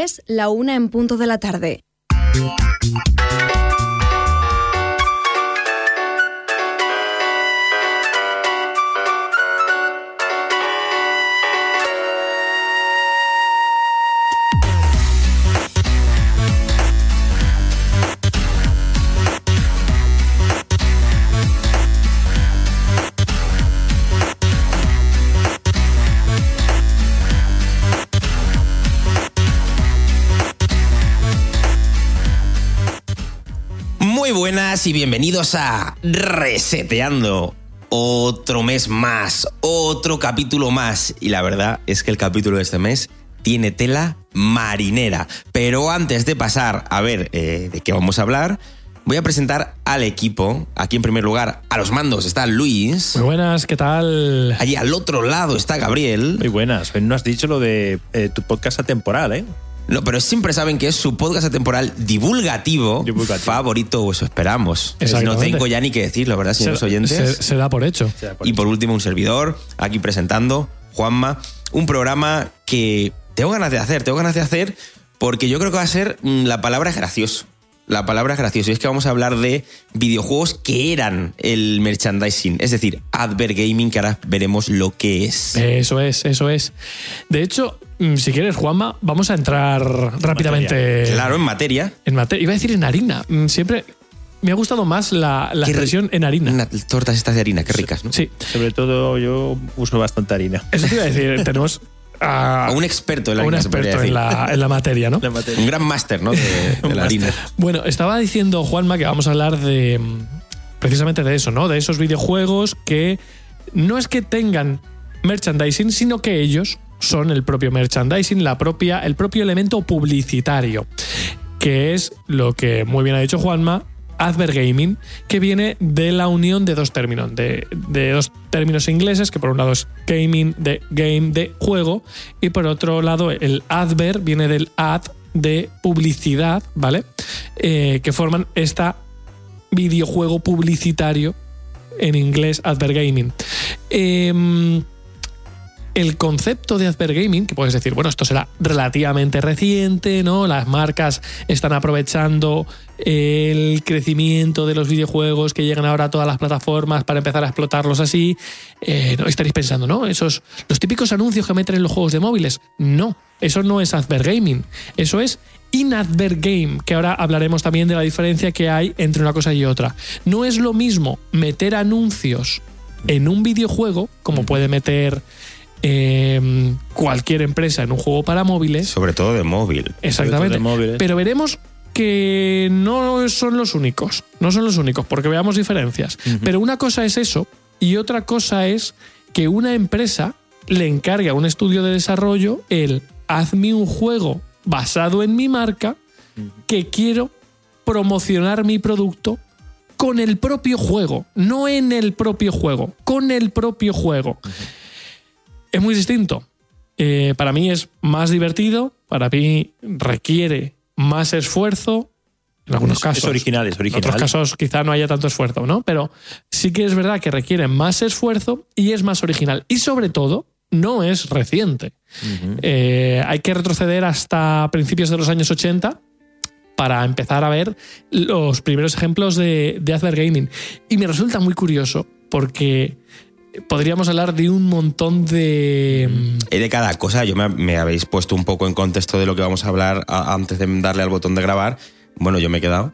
Es la una en punto de la tarde. Buenas y bienvenidos a Reseteando. Otro mes más, otro capítulo más. Y la verdad es que el capítulo de este mes tiene tela marinera. Pero antes de pasar a ver eh, de qué vamos a hablar, voy a presentar al equipo. Aquí en primer lugar, a los mandos está Luis. Muy buenas, ¿qué tal? Allí al otro lado está Gabriel. Muy buenas. No has dicho lo de eh, tu podcast atemporal, ¿eh? No, pero siempre saben que es su podcast atemporal divulgativo, Divulgativo. favorito, o eso esperamos. No tengo ya ni que decirlo, ¿verdad, señores se, oyentes? se- se da por hecho. Por Y por último, un servidor, aquí presentando, Juanma, un programa que tengo ganas de hacer, tengo ganas de hacer porque yo creo que va a ser, mm, la palabra es gracioso. La palabra es gracioso. Y es que vamos a hablar de videojuegos que eran el merchandising, es decir, Adver Gaming, que ahora veremos lo que es. Eso es, eso es. De hecho, si quieres, Juanma, vamos a entrar rápidamente Claro, en materia. en materia. Iba a decir en harina. Mm, Siempre me ha gustado más la, la expresión en harina. Unas tortas estas de harina, qué ricas, ¿no? Sí, Sobre todo yo uso bastante harina. eso te iba a decir. Tenemos a, A un experto en la un harina, podría experto en la, en la materia, ¿no? La materia. Un gran máster, ¿no? De, de Un la harina. Bueno, estaba diciendo Juanma que vamos a hablar de mm, precisamente de eso, ¿no? De esos videojuegos que no es que tengan merchandising, sino que ellos son el propio merchandising, la propia, el propio elemento publicitario, que es lo que muy bien ha dicho Juanma, Adver Gaming, que viene de la unión de dos términos, de, de dos términos ingleses, que por un lado es gaming, de game, de juego, y por otro lado el adver viene del ad, de publicidad, ¿vale? Eh, que forman esta videojuego publicitario en inglés Adver Gaming. El concepto de Adver Gaming, que puedes decir, bueno, esto será relativamente reciente, ¿no? Las marcas están aprovechando el crecimiento de los videojuegos que llegan ahora a todas las plataformas para empezar a explotarlos así. Eh, estaréis pensando, ¿no? Esos, los típicos anuncios que meten en los juegos de móviles. No, eso no es Adver Gaming. Eso es In-Adver Game, que ahora hablaremos también de la diferencia que hay entre una cosa y otra. No es lo mismo meter anuncios en un videojuego, como puede meter eh, cualquier empresa en un juego para móviles. Sobre todo de móvil. Exactamente. de. Pero veremos que no son los únicos. No son los únicos, porque veamos diferencias. Pero una cosa es eso y otra cosa es que una empresa le encargue a un estudio de desarrollo el hazme un juego basado en mi marca que quiero promocionar mi producto con el propio juego, no en el propio juego, con el propio juego. Es muy distinto. Eh, para mí es más divertido, para mí requiere más esfuerzo, en algunos Es- casos. Es original, es En original. otros casos quizá no haya tanto esfuerzo, ¿no? Pero sí que es verdad que requiere más esfuerzo y es más original. Y sobre todo, no es reciente. Eh, hay que retroceder hasta principios de los años 80 para empezar a ver los primeros ejemplos de, de Adver Gaming. Y me resulta muy curioso porque podríamos hablar de un montón de... mm, de cada cosa, yo me, habéis puesto un poco en contexto de lo que vamos a hablar antes de darle al botón de grabar. Bueno, yo me he quedado.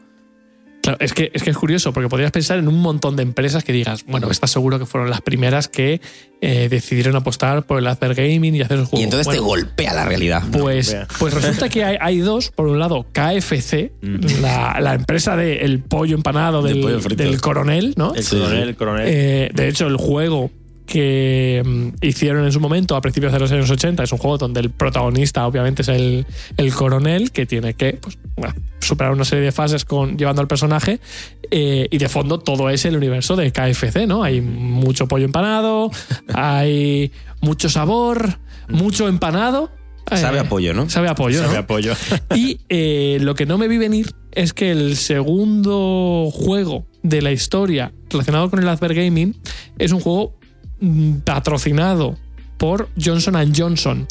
Claro, es que, es que es curioso, porque podrías pensar en un montón de empresas que digas, bueno, estás seguro que fueron las primeras que eh, decidieron apostar por el Adver Gaming y hacer el juego. Y entonces te golpea la realidad. Pues, pues resulta que hay, hay dos. Por un lado, KFC, la, la empresa del pollo empanado Del pollo del coronel, ¿no? El coronel, el coronel. Eh, de hecho, el juego que mm, hicieron en su momento a principios de los años 80 es un juego donde el protagonista obviamente es el, el coronel que tiene que pues, bueno, superar una serie de fases con, llevando al personaje eh, y de fondo todo es el universo de KFC, ¿no? Hay mucho pollo empanado, hay mucho sabor, mucho empanado. Sabe Eh, a pollo, ¿no? Sabe a pollo, Sabe ¿no? apoyo. Y eh, lo que no me vi venir es que el segundo juego de la historia relacionado con el Adver Gaming es un juego patrocinado por Johnson Johnson.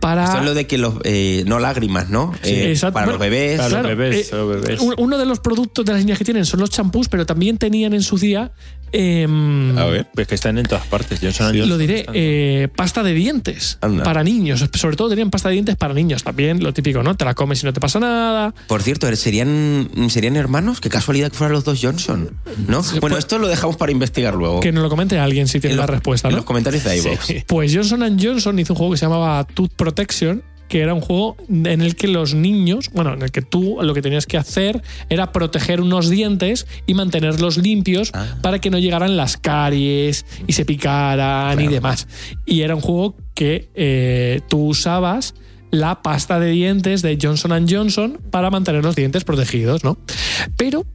para... Esto es lo de que los. eh, no lágrimas, ¿no? Eh, exacto. Para los bebés. Para los bebés, eh, los bebés. un- Uno de los productos de las líneas que tienen son los champús, pero también tenían en su día... em, A ver. Pues que están en todas partes. Johnson lo Johnson diré, están- eh, pasta de dientes Anda. para niños. Sobre todo tenían pasta de dientes para niños. También lo típico, ¿no? Te la comes y no te pasa nada. Por cierto, ¿serían, ¿serían hermanos? Qué casualidad que fueran los dos Johnson. ¿No? Bueno, pues- esto lo dejamos para investigar luego. Que nos lo comente alguien si tiene En la los- respuesta, En ¿no? los comentarios de iVoox. Pues Johnson Johnson hizo un juego que se llamaba Tooth Protection, que era un juego en el que los niños, bueno, en el que tú lo que tenías que hacer era proteger unos dientes y mantenerlos limpios Ah. para que no llegaran las caries y se picaran y demás. Y era un juego que eh, tú usabas la pasta de dientes de Johnson Johnson para mantener los dientes protegidos, ¿no? Pero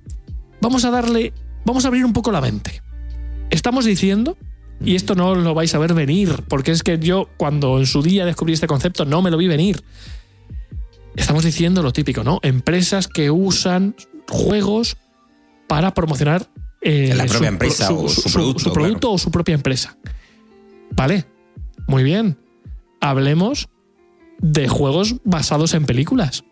vamos a darle, vamos a abrir un poco la mente. Estamos diciendo, y esto no lo vais a ver venir, porque es que yo cuando en su día descubrí este concepto no me lo vi venir. Estamos diciendo lo típico, ¿no? Empresas que usan juegos para promocionar eh, La propia empresa o su producto, producto o su propia empresa. Vale, muy bien. Hablemos de juegos basados en películas.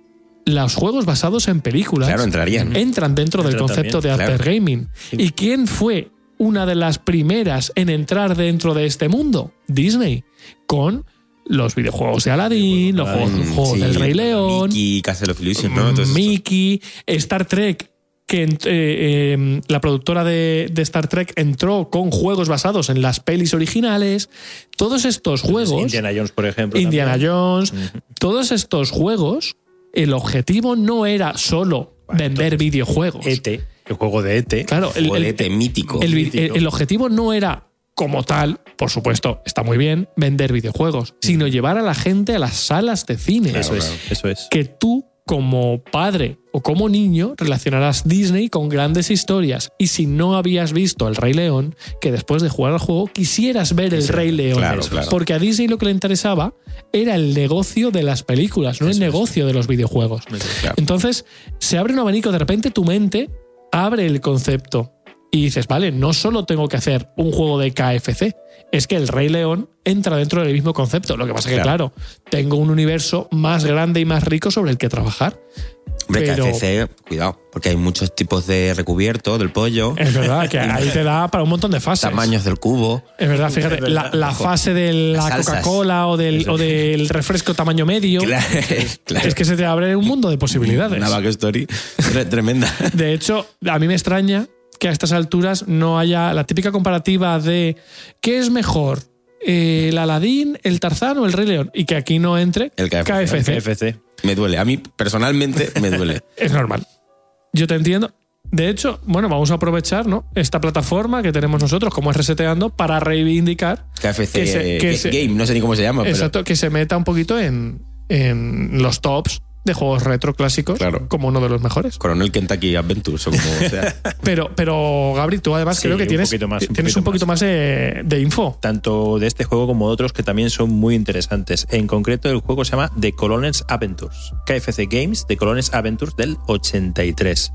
Los juegos basados en películas Claro, entrarían. entran dentro del concepto también, de claro. After Gaming. ¿Y quién fue una de las primeras en entrar dentro de este mundo? Disney, con los videojuegos de Aladdin, los juegos, juegos sí, del Rey León, Mickey, Castle of Illusion, ¿no? Entonces, Mickey, Star Trek, que eh, eh, la productora de, de Star Trek entró con juegos basados en las pelis originales. Todos estos juegos, Indiana Jones, por ejemplo. Indiana también. Jones, todos estos juegos, el objetivo no era solo vender videojuegos. ET, E el juego de ET. Claro, el, el- juguete mítico. el mítico. el- el objetivo no era como tal, por supuesto, está muy bien vender videojuegos, sino llevar a la gente a las salas de cine. Eso es, claro. eso es. Que tú, como padre o como niño, relacionarás Disney con grandes historias. Y si no habías visto El Rey León, que después de jugar al juego quisieras ver El Rey León. claro, claro. Porque a Disney lo que le interesaba era el negocio de las películas, no el negocio de los videojuegos. Claro. Entonces, se abre un abanico, de repente tu mente abre el concepto y dices, vale, no solo tengo que hacer un juego de KFC, es que el Rey León entra dentro del mismo concepto. Lo que pasa es que, claro, tengo un universo más grande y más rico sobre el que trabajar. Hombre, pero- cuidado, porque hay muchos tipos de recubierto del pollo, Es verdad que ahí te da para un montón de fases. tamaños del cubo. Es verdad, fíjate, Es verdad. la, la fase de la. Coca-Cola o del, o del refresco tamaño medio. Claro, claro. Es que se te abre un mundo de posibilidades. Una back story tre- tremenda. De hecho, a mí me extraña que a estas alturas no haya la típica comparativa de ¿qué es mejor? ¿El Aladín, el Tarzán o el Rey León? Y que aquí no entre El KFC. KFC. Me duele. A mí, personalmente, me duele. Es normal. Yo te entiendo. De hecho, bueno, vamos a aprovechar ¿no? esta plataforma que tenemos nosotros, como es Reseteando, para reivindicar KFC Que se- que Ga- se- Game, no sé ni cómo se llama, pero exacto, que se meta un poquito en, en los tops de juegos retro clásicos Claro. como uno de los mejores. Coronel Kentucky Adventures o como sea. Pero, pero Gabri, tú además Sí, creo que un tienes, poquito más, un tienes un poquito más, de, de info. Tanto de este juego como de otros que también son muy interesantes. En concreto, el juego se llama The Colonels Adventures. KFC Games, The Colonels Adventures del 83.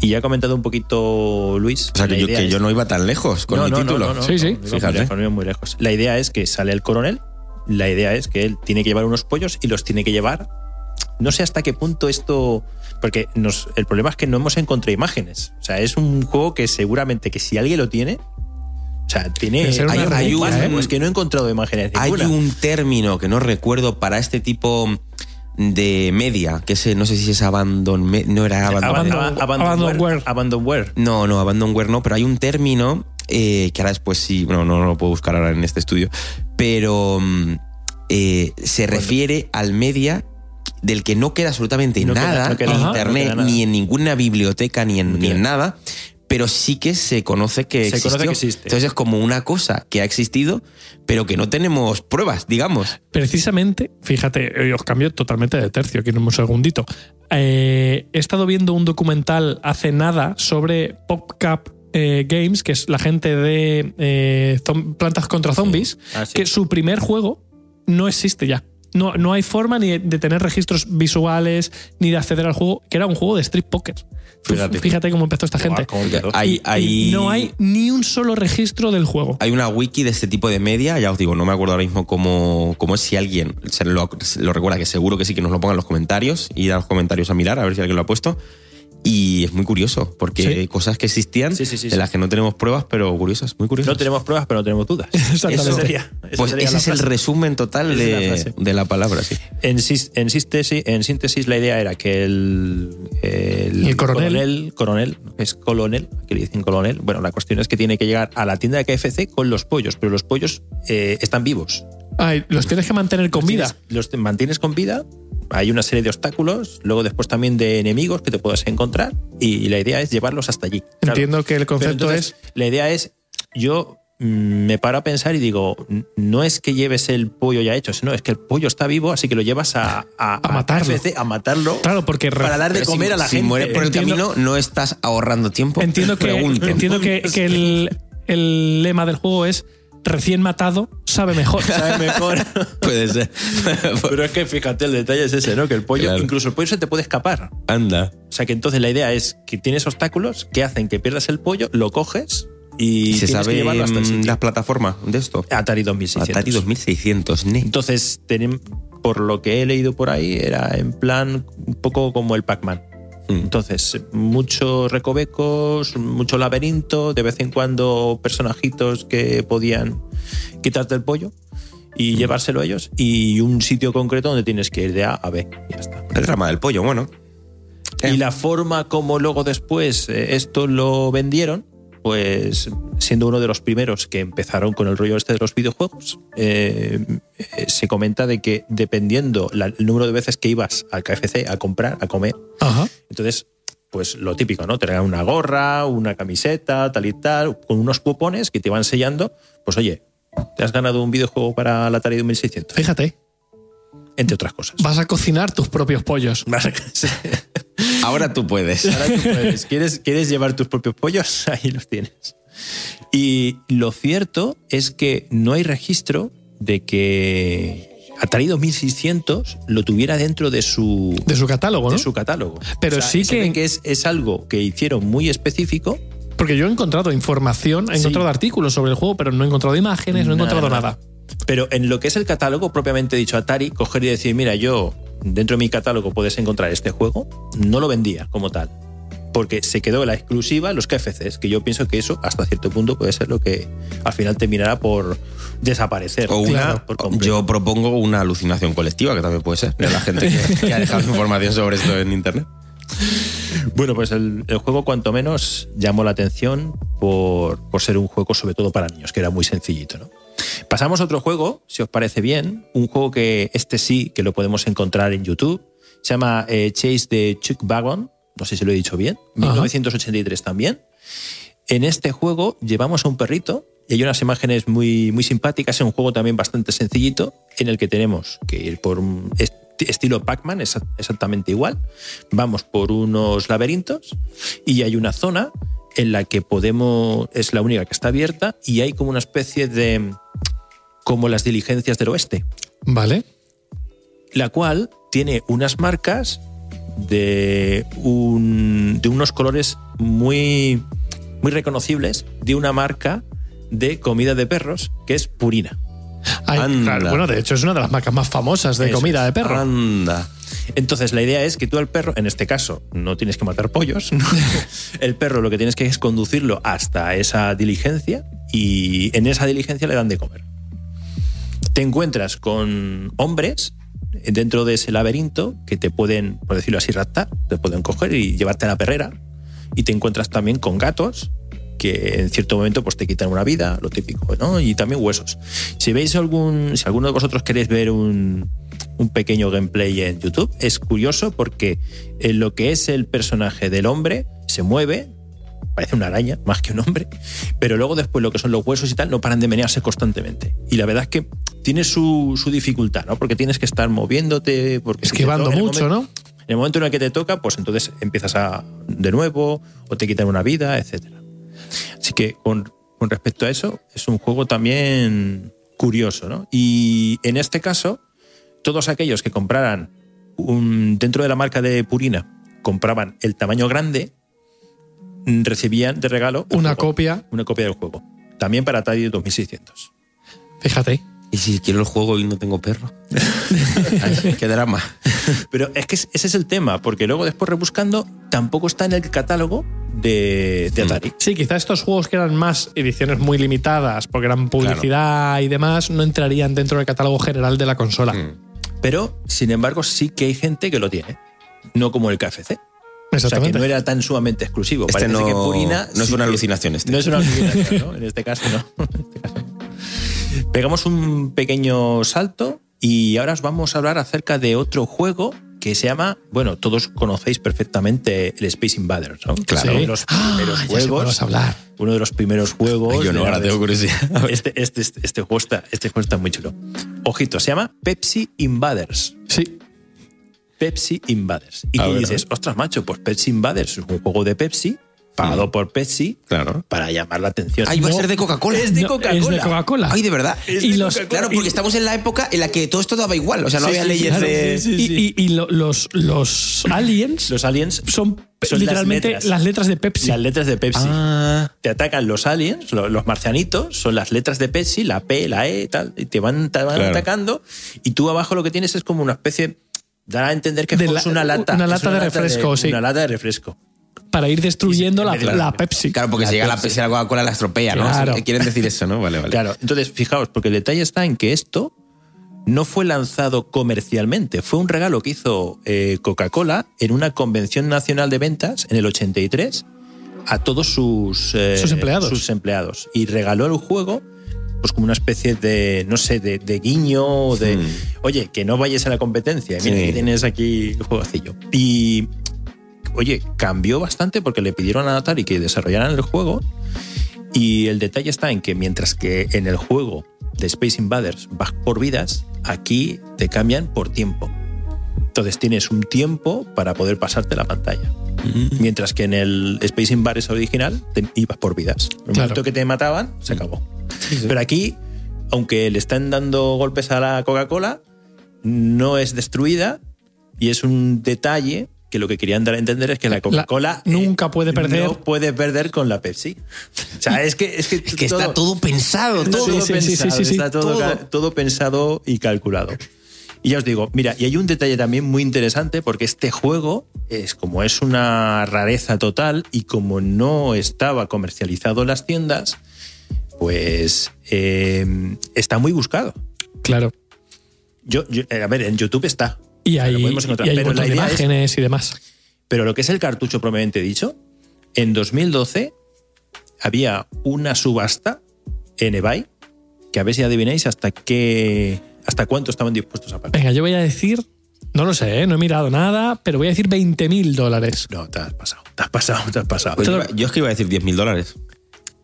Y ya ha comentado un poquito Luis. O sea, que yo, idea que es- yo no iba tan lejos con No, mi no, título. no, no, Sí, no, sí. Fíjate. íbamos muy lejos. La idea es que sale el coronel. La idea es que él tiene que llevar unos pollos y los tiene que llevar. No sé hasta qué punto esto. Porque nos, el problema es que no hemos encontrado imágenes. O sea, es un juego que seguramente que si alguien lo tiene. O sea, tiene. Hay- hay un- ¿eh? Pues que no he encontrado imágenes. Hay ninguna. un término que no recuerdo para este tipo de media, que ese, no sé si es abandon, me- no era abandon, Abandon- Abandonware. Abandonware. No, no, abandonware no, pero hay un término eh, que ahora después sí, no, no, no lo puedo buscar ahora en este estudio, pero mm, eh, se refiere al media del que no queda absolutamente No queda- nada no queda en internet, nada. ni en ninguna biblioteca, ni en, ni en nada, pero sí que se conoce que Se existió. conoce que existe. Entonces es como una cosa que ha existido, pero que no tenemos pruebas, digamos. Precisamente, fíjate, eh, os cambio totalmente de tercio, aquí en un segundito. Eh, he estado viendo un documental hace nada sobre PopCap eh, Games, que es la gente de eh, Plantas contra Zombies, Ah, sí. que su primer juego no existe ya. No, no hay forma ni de tener registros visuales, ni de acceder al juego, que era un juego de street poker. Fíjate. Fíjate, cómo empezó esta gente. No hay ni un solo registro del juego. hay una wiki de este tipo de media, ya os digo, no me acuerdo ahora mismo cómo, cómo es, si alguien se lo, lo recuerda, que seguro que sí, que nos lo ponga en los comentarios, y a los comentarios a mirar, a ver si alguien lo ha puesto. Y es muy curioso, porque Sí. hay cosas que existían Sí, sí, sí, de las que no tenemos pruebas, pero curiosas, muy curiosas. No tenemos pruebas, pero no tenemos dudas. Exactamente. Eso sería, pues sería ese es el resumen total es la de, frase. de la palabra, sí. En, en síntesis, en síntesis, la idea era que el, el, El coronel. coronel, coronel, es colonel, que le dicen colonel, bueno, la cuestión es que tiene que llegar a la tienda de KFC con los pollos, pero los pollos eh, están vivos. Ay, los tienes que mantener con Los vida. tienes- Los te- mantienes con vida, hay una serie de obstáculos, luego después también de enemigos que te puedas encontrar y la idea es llevarlos hasta allí. Claro. Entiendo que el concepto entonces, es. La idea es, yo mm, me paro a pensar y digo, no es que lleves el pollo ya hecho, sino es que el pollo está vivo, así que lo llevas a, a, A matarlo. A matarlo. Claro, porque para dar de comer si, a la si gente. mueres por el camino, no estás ahorrando tiempo. Entiendo que, entiendo que, que el, el lema del juego es recién matado sabe mejor. Sabe mejor. Puede ser. Pero es que fíjate, el detalle es ese, ¿no? Que el pollo, Claro. incluso el pollo se te puede escapar. Anda. O sea que entonces la idea es que tienes obstáculos que hacen que pierdas el pollo, lo coges y, ¿Y se sabe que llevarlo hasta el sitio. las plataformas de esto? Atari 2600. Atari 2600, ne. Entonces, por lo que he leído por ahí, era en plan un poco como el Pac-Man. Mm. Entonces, muchos recovecos, mucho laberinto, de vez en cuando personajitos que podían quitarte el pollo y llevárselo ellos, y un sitio concreto donde tienes que ir de A a B. y Ya está. El drama del pollo, bueno. Eh. Y la forma como luego después eh, esto lo vendieron, pues siendo uno de los primeros que empezaron con el rollo este de los videojuegos, eh, se comenta de que dependiendo la- el número de veces que ibas al KFC a comprar, a comer, Ajá. entonces, pues lo típico, ¿no? Te regalan una gorra, una camiseta, tal y tal, con unos cupones que te iban sellando, pues oye, te has ganado un videojuego para la Atari 2600, Fíjate, entre otras cosas. vas a cocinar tus propios pollos. Ahora tú puedes. Ahora tú puedes. ¿Quieres, ¿Quieres llevar tus propios pollos? Ahí los tienes. Y lo cierto es que no hay registro de que Atari 2600 lo tuviera dentro de su, De su catálogo, ¿no? de su catálogo. Pero sí se que- es, es algo que hicieron muy específico. Porque yo he encontrado información, he Sí. encontrado artículos sobre el juego, pero no he encontrado imágenes, no he encontrado nada. Pero en lo que es el catálogo propiamente dicho, Atari, coger y decir, mira, yo dentro de mi catálogo puedes encontrar este juego, no lo vendía como tal. Porque se quedó la exclusiva los KFCs, que yo pienso que eso hasta cierto punto puede ser lo que al final terminará por desaparecer. O una, por yo propongo una alucinación colectiva, que también puede ser, de la gente que, que ha dejado información sobre esto en internet. Bueno, pues el, el juego cuanto menos llamó la atención por, por ser un juego sobre todo para niños, que era muy sencillito, ¿no? Pasamos a otro juego, si os parece bien, un juego que este sí que lo podemos encontrar en YouTube, se llama eh, Chase the Chuck Wagon, no sé si lo he dicho bien, Ajá. 1983 también. En este juego llevamos a un perrito y hay unas imágenes muy, muy simpáticas. Es un juego también bastante sencillito en el que tenemos que ir por un estilo Pac-Man, exa- exactamente igual. Vamos por unos laberintos y hay una zona en la que podemos, es la única que está abierta y hay como una especie de, como las diligencias del oeste, ¿Vale? la cual tiene unas marcas de, un, de unos colores muy, muy reconocibles de una marca de comida de perros que es Purina. Ay, Anda. claro, bueno, de hecho es una de las marcas más famosas de Eso comida de perro. Anda. Entonces la idea es que tú al perro, en este caso, no tienes que matar pollos. El perro lo que tienes que es conducirlo hasta esa diligencia y en esa diligencia le dan de comer. Te encuentras con hombres dentro de ese laberinto que te pueden, por decirlo así, raptar, te pueden coger y llevarte a la perrera. Y te encuentras también con gatos que en cierto momento pues te quitan una vida, lo típico, ¿no? Y también huesos. Si veis algún, si alguno de vosotros queréis ver un, un pequeño gameplay en YouTube, es curioso porque en lo que es el personaje del hombre se mueve, parece una araña más que un hombre, pero luego después lo que son los huesos y tal no paran de menearse constantemente. Y la verdad es que tiene su, su dificultad, ¿no? Porque tienes que estar moviéndote, porque Esquivando mucho, momento- ¿no? en el momento en el que te toca, pues entonces empiezas a de nuevo o te quitan una vida, etcétera. Así que con, con respecto a eso, es un juego también curioso, ¿no? Y en este caso, todos aquellos que compraran un, dentro de la marca de Purina, compraban el tamaño grande, recibían de regalo Una juego, copia. una copia del juego. También para Atari 2600. Fíjate. ¿Y si quiero el juego y no tengo perro? Ay, qué drama. Pero es que es- ese es el tema, porque luego después rebuscando tampoco está en el catálogo de, de Mm. Atari. Sí, quizá estos juegos que eran más ediciones muy limitadas, porque eran publicidad y demás, no entrarían dentro del catálogo general de la consola. Mm. Pero, sin embargo, sí que hay gente que lo tiene. No como el KFC. O sea, que no era tan sumamente exclusivo. Este Parece no, que Purina no es una alucinación. Este. No es una alucinación, ¿no? En este caso no. En este caso no. Pegamos un pequeño salto y ahora os vamos a hablar acerca de otro juego que se llama, bueno, todos conocéis perfectamente el Space Invaders, ¿no? Claro. Uno de los primeros Ah, juegos. hablar. Uno de los primeros juegos. Yo no, ahora tengo curiosidad. Este, este, este, este juego está, este juego está muy chulo. Ojito, se llama Pepsi Invaders. Sí. Pepsi Invaders. Y A tú ver, dices, ostras, macho, pues Pepsi Invaders es un juego de Pepsi, pagado por Pepsi, Claro. para llamar la atención. Ay, va a ser de Coca-Cola. Es de No, Coca-Cola. Es de Coca-Cola. Ay, de verdad. Es y de los. Claro, porque y- estamos en la época en la que todo esto daba igual. O sea, no Sí, había sí, leyes claro, de. sí, sí. y, y- y lo- los, los aliens Los aliens son, son literalmente las las letras. de Pepsi. las letras de Pepsi. Ah, Te atacan los aliens, lo- los marcianitos, son las letras de Pepsi, la P, la E, tal, y te van, te van Claro. atacando. Y tú abajo lo que tienes es como una especie. Dar a entender que De es la- una lata. una lata de refresco, sí. Una lata de refresco. Para ir destruyendo la, Pepsi. claro, porque La si llega la Pepsi. A la Coca-Cola la estropea, ¿no? Claro. Quieren decir eso, ¿no? Vale, vale. Claro, entonces fijaos, porque el detalle está en que esto no fue lanzado comercialmente, fue un regalo que hizo eh, Coca-Cola en una convención nacional de ventas en el 83 a todos sus, eh, Sus empleados. sus empleados. Y regaló el juego pues como una especie de, no sé, de, de guiño, o de, Hmm. oye, que no vayas a la competencia, mira, Sí. que tienes aquí el jueguecillo. Y, oye, cambió bastante porque le pidieron a Atari que desarrollaran el juego y el detalle está en que mientras que en el juego de Space Invaders vas por vidas, aquí te cambian por tiempo. Entonces tienes un tiempo para poder pasarte la pantalla. Mientras que en el Space Invaders original te ibas por vidas. El Claro. momento que te mataban, se acabó. Pero aquí, aunque le están dando golpes a la Coca-Cola, no es destruida y es un detalle que lo que querían dar a entender es que la Coca-Cola eh, nunca puede perder. No puede perder con la Pepsi. O sea, es que, es que, Es que está todo pensado, Está todo. todo sí, sí, pensado, sí, está todo, todo. todo pensado y calculado. Y ya os digo, mira, y hay un detalle también muy interesante porque este juego es como es una rareza total y como no estaba comercializado en las tiendas, pues eh, está muy buscado. Claro. Yo, yo- eh, a ver, en YouTube está. Y Lo hay, podemos encontrar, y hay pero la es- imágenes y demás. Pero lo que es el cartucho propiamente dicho, en 2012 había una subasta en eBay que a ver si adivináis hasta qué hasta cuánto estaban dispuestos a pagar. Venga, yo voy a decir, no lo sé, ¿eh? no he mirado nada, pero voy a decir 20 mil dólares. No, te has pasado, te has pasado, te has pasado. Pues yo es que iba a decir 10.000 dólares.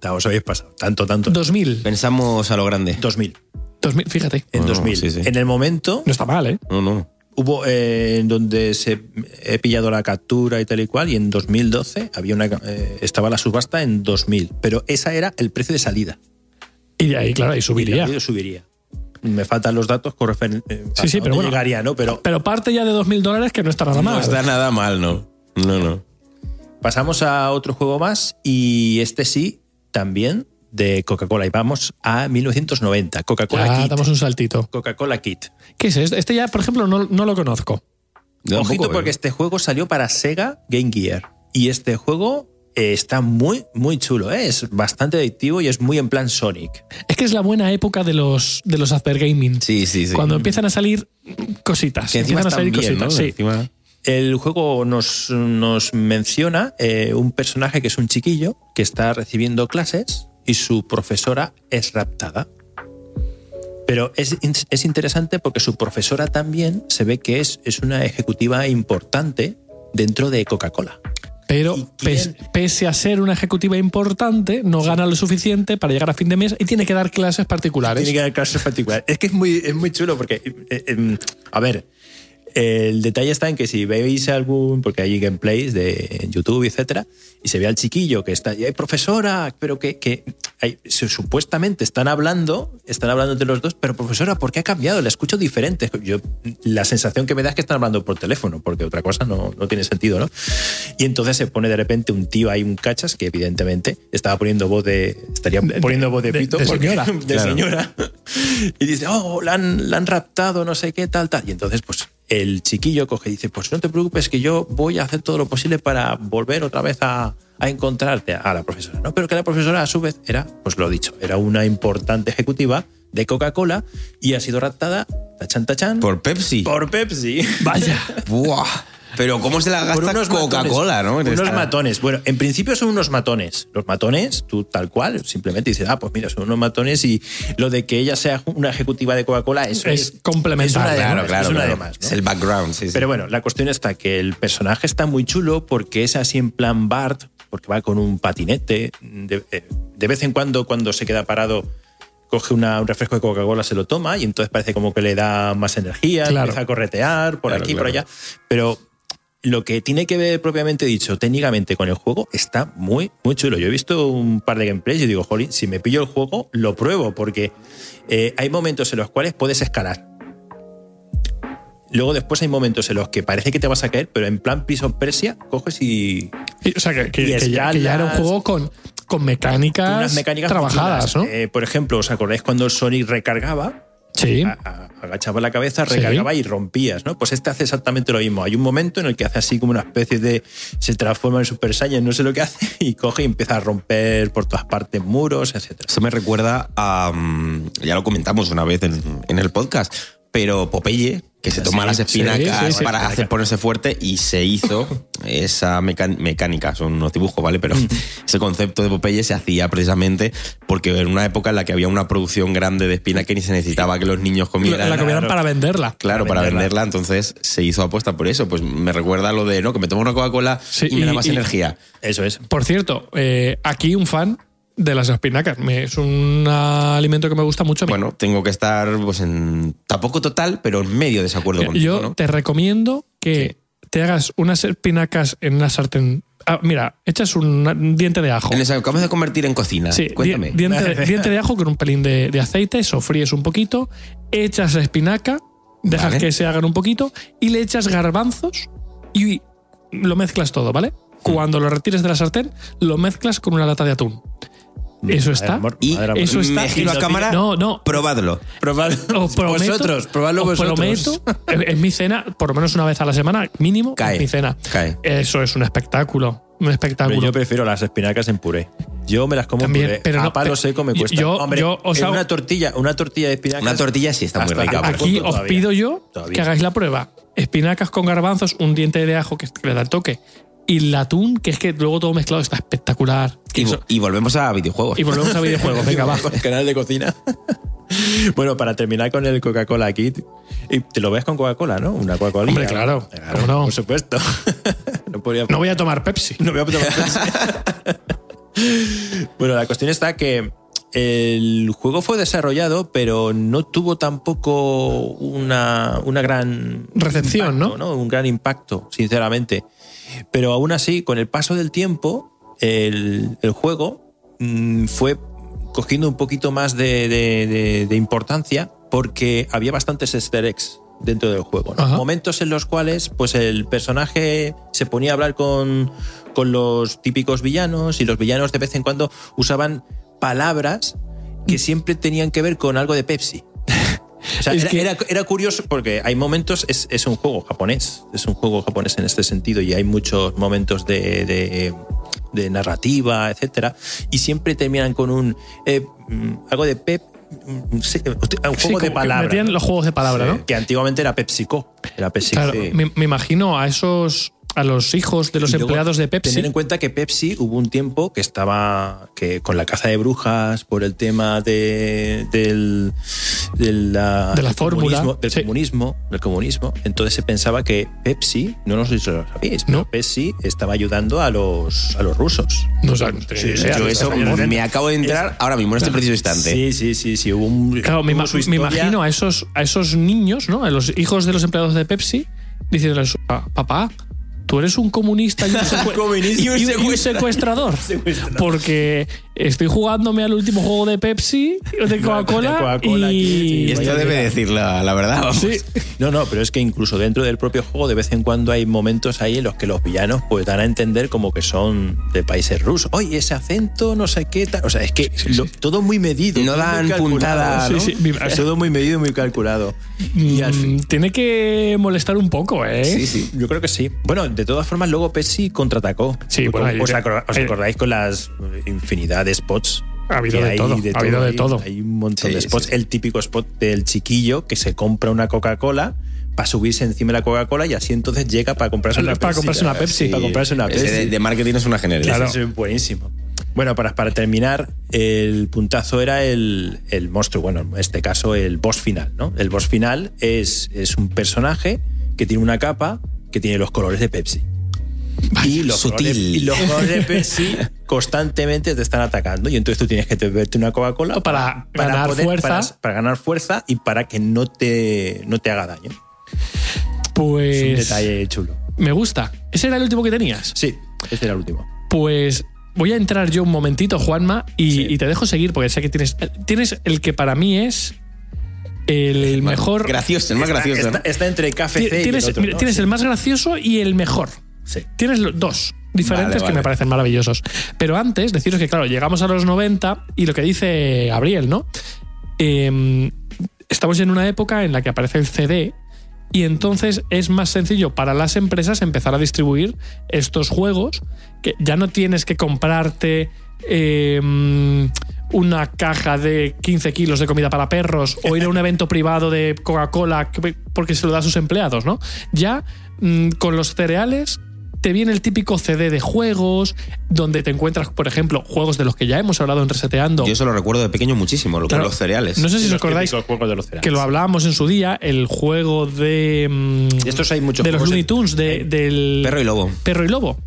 Te os habéis pasado. Tanto, tanto. 2000. Pensamos a lo grande. 2000. 2000, fíjate. En No, no, 2000. sí, sí. En el momento No está mal, ¿eh? No, no. Hubo eh, en donde se he pillado la captura y tal y cual y en 2012 había una eh, estaba la subasta en 2000, pero esa era el precio de salida. Y de ahí, claro, ahí Y subiría. subiría. Me faltan los datos con referen- eh, Sí, sí, pero bueno. llegaría, ¿no? Pero Pero parte ya de 2.000 dólares que no está nada mal. No está nada mal, no. No, no. pasamos a otro juego más y este sí, también de Coca-Cola. Y vamos a 1990. Coca-Cola Kit. damos un saltito. Coca-Cola Kit. ¿Qué es esto? Este ya, por ejemplo, no, no lo conozco. Yo Ojito tampoco, porque ¿eh? este juego salió para Sega Game Gear. Y este juego eh, está muy, muy chulo. ¿eh? Es bastante adictivo y es muy en plan Sonic. Es que es la buena época de los, de los Gaming. Sí, sí, sí. Cuando empiezan a salir cositas. que encima empiezan a están salir bien, ¿no? cositas. Sí. Encima- El juego nos, nos menciona eh, un personaje que es un chiquillo que está recibiendo clases y su profesora es raptada. Pero es, es interesante porque su profesora también se ve que es, es una ejecutiva importante dentro de Coca-Cola. Pero pese a ser una ejecutiva importante, no gana lo suficiente para llegar a fin de mes y tiene que dar clases particulares. Tiene que dar clases particulares. Es que es muy, es muy chulo porque, eh, em, a ver, El detalle está en que si veis algún, porque hay gameplays de YouTube, etcétera, y se ve al chiquillo que está, y hay profesora, pero que, que hay- supuestamente están hablando, están hablando entre los dos, pero profesora, ¿por qué ha cambiado? La escucho diferente. Yo, la sensación que me da es que están hablando por teléfono, porque otra cosa no, no tiene sentido, ¿no? Y entonces se pone de repente un tío ahí, un cachas, que evidentemente estaba poniendo voz de. estaría De- poniendo voz de de- pito. de porque- señora. de Claro. señora. Y dice, oh, la han, la han raptado, no sé qué, tal, tal. Y entonces, pues, el chiquillo coge y dice, pues no te preocupes, que yo voy a hacer todo lo posible para volver otra vez a, a encontrarte a la profesora. No, pero que la profesora, a su vez, era, pues lo dicho, era una importante ejecutiva de Coca-Cola y ha sido raptada, tachan, tachan, Por Pepsi. por Pepsi. Vaya. Buah. Pero ¿cómo se la Por gasta unos Coca-Cola, no? Unos Está- matones. Bueno, en principio son unos matones. Los matones, tú tal cual, simplemente dices, ah, pues mira, son unos matones y lo de que ella sea una ejecutiva de Coca-Cola eso Es es, complementario. es una de Claro, más, claro. es una claro. de más, ¿no? Es el background, sí, sí. Pero bueno, la cuestión está que el personaje está muy chulo porque es así en plan Bart, porque va con un patinete. De, eh, de vez en cuando, cuando se queda parado, coge una- un refresco de Coca-Cola, se lo toma y entonces parece como que le da más energía, Claro. empieza a corretear por Claro, aquí, por claro. allá. Pero lo que tiene que ver propiamente dicho técnicamente con el juego está muy, muy chulo. Yo he visto un par de gameplays y digo, jolín, si me pillo el juego, lo pruebo porque eh, hay momentos en los cuales puedes escalar. Luego después hay momentos en los que parece que te vas a caer, pero en plan of Persia coges y Y, o sea, que, que- Y que ya, que ya era un juego con, con mecánicas, unas mecánicas trabajadas. ¿no? Eh, por ejemplo, ¿os acordáis cuando Sonic recargaba? Sí. A- a- agachaba la cabeza, Sí. recargaba y rompías, ¿no? Pues este hace exactamente lo mismo. Hay un momento en el que hace así como una especie de. se transforma en Super Saiyan, no sé lo que hace, y coge y empieza a romper por todas partes muros, etcétera. Eso me recuerda a. mm, Ya lo comentamos una vez en, en el podcast, pero Popeye, que se toma Sí, las espinacas sí, sí. para hacer ponerse fuerte y se hizo esa mecánica, son unos dibujos, ¿vale? Pero ese concepto de Popeye se hacía precisamente porque en una época en la que había una producción grande de espinaca y ni se necesitaba que los niños comieran. la comieran claro. para venderla. Claro, para para venderla. venderla, entonces se hizo apuesta por eso. Pues me recuerda lo de, ¿no? Que me tomo una Coca-Cola Sí, y me da más y- energía. Eso es. Por cierto, eh, aquí un fan de las espinacas. Me- es un alimento que me gusta mucho. a mí. Bueno, tengo que estar pues en tampoco total, pero en medio desacuerdo Mira, contigo, yo ¿no? te recomiendo que te hagas unas espinacas en una sartén. Ah, mira, echas un, diente de ajo. En eso acabamos de convertir en cocina. Sí, Cuéntame. di- diente, de- diente de ajo con un pelín de, de aceite, sofríes un poquito, echas espinaca, dejas Vale. que se hagan un poquito y le echas garbanzos y lo mezclas todo, ¿vale? Cuando lo retires de la sartén, lo mezclas con una lata de atún. Eso está. amor, Y eso está- me giro a cámara, No, no. probadlo. Probadlo Os prometo, vosotros, probadlo os vosotros. prometo, es mi cena, por lo menos una vez a la semana, mínimo, Cae, es mi cena. cae. Eso es un espectáculo. Un espectáculo. Yo prefiero las espinacas en puré. Yo me las como También, en puré. pero a no, palo pero- seco me cuesta. yo- Hombre, yo os en hago- una tortilla, una tortilla de espinacas. Una tortilla sí está muy rica, Aquí os todavía. pido yo Todavía. que hagáis la prueba. Espinacas con garbanzos, un diente de ajo que que le da el toque. Y el atún, que es que luego todo mezclado está espectacular. Y, volvemos a videojuegos. y volvemos a videojuegos. Venga, va. El canal de cocina. bueno, para terminar con el Coca-Cola aquí, y te lo ves con Coca-Cola, ¿no? Una Coca-Cola. Hombre, claro, cómo no. Por supuesto. no podría No voy a tomar Pepsi. No voy a tomar Pepsi. bueno, la cuestión está que el juego fue desarrollado, pero no tuvo tampoco una, una gran Recepción, impacto, Un gran impacto, sinceramente. Pero aún así, con el paso del tiempo, el, el juego mm, fue cogiendo un poquito más de, de- de- de importancia porque había bastantes easter eggs dentro del juego. ¿no? Momentos en los cuales pues el personaje se ponía a hablar con, con los típicos villanos y los villanos de vez en cuando usaban palabras que siempre tenían que ver con algo de Pepsi. O sea, Es era, que- era- era curioso porque hay momentos, es, es un juego japonés, es un juego japonés en este sentido y hay muchos momentos de, de- de narrativa, etcétera, y siempre terminan con un eh, mm, algo de Pep, mm, sí, un juego de palabras. Metían los juegos de palabra, ¿no? Que antiguamente era PepsiCo. Era PepsiCo. Claro, me, me imagino a esos, a los hijos de los Y luego, empleados de Pepsi. Tener en cuenta que Pepsi hubo un tiempo que estaba que con la caza de brujas por el tema de, del, de la, De la del fórmula, comunismo, del sí. comunismo, del comunismo. Entonces se pensaba que Pepsi, no, no sé si lo sabéis, pero. Pepsi estaba ayudando a los, a los rusos. No Sí, sí. Yo eso Es- me acabo de entrar ahora mismo en este preciso instante. Sí, sí, sí, sí. Hubo un, Claro, me, hubo me historia. imagino a esos, a esos niños, ¿no? A los hijos de los empleados de Pepsi, diciéndole a su papá, papá, tú eres un comunista y un, y un- y un secuestrador. Porque estoy jugándome al último juego de Pepsi, de Coca-Cola, y... aquí, esto debe decir la, la verdad. vamos. Sí. No, no, pero es que incluso dentro del propio juego de vez en cuando hay momentos ahí en los que los villanos pues dan a entender como que son de países rusos. Oye, ese acento, no sé qué tal. O sea, es que lo- todo muy medido. No todo muy dan puntada, ¿no? Sí, sí. Todo muy medido y muy calculado. Y al fin- Mm, Tiene que molestar un poco, ¿eh? Sí, sí. Yo creo que sí. Bueno, de todas formas, luego Pepsi contraatacó. Sí, bueno, ¿Os, acor- os acordáis con las infinidad de spots? Ha habido de hay todo, ha habido de hay- todo. Hay un montón Sí, de spots. sí. El típico spot del chiquillo que se compra una Coca-Cola para subirse encima de la Coca-Cola y así entonces llega para comprarse una Para Pepsi. comprarse una Pepsi. Para comprarse una Ese Pepsi. de, de marketing es una genialidad. Claro. Eso es buenísimo. Bueno, para, para terminar, el puntazo era el, el monstruo, bueno, en este caso el boss final, ¿no? El boss final es, es un personaje que tiene una capa que tiene los colores de Pepsi. y, los sutil. colores, y los colores de Pepsi constantemente te están atacando y entonces tú tienes que beberte una Coca-Cola Para ganar fuerza. Para, para ganar fuerza y para que no te, no te haga daño. Pues. Es un detalle chulo. Me gusta. ¿Ese era el último que tenías? Sí, ese era el último. Pues voy a entrar yo un momentito, Juanma, y, Sí. y te dejo seguir porque sé que tienes, tienes el que para mí es el mejor. Gracioso, el más gracioso. Está, ¿no? está entre KFC y el Tienes, otro, mira, ¿no? tienes Sí. el más gracioso y el mejor. Sí. Tienes dos diferentes Vale, que me parecen maravillosos. Pero antes, deciros que, claro, llegamos a los 90 y lo que dice Gabriel, ¿no? Eh, estamos en una época en la que aparece el CD y entonces es más sencillo para las empresas empezar a distribuir estos juegos que ya no tienes que comprarte eh, una caja de 15 kilos de comida para perros o ir a un evento privado de Coca-Cola que- porque se lo da a sus empleados, ¿no? Ya mm, con los cereales te viene el típico CD de juegos donde te encuentras, por ejemplo, juegos de los que ya hemos hablado en Reseteando. Yo eso lo recuerdo de pequeño muchísimo, lo Claro. con los cereales. No sé si os acordáis típicos juegos de los cereales. que lo hablábamos en su día, el juego de. mm, estos hay muchos De los Looney Tunes, de- del. Perro y lobo. Perro y Lobo.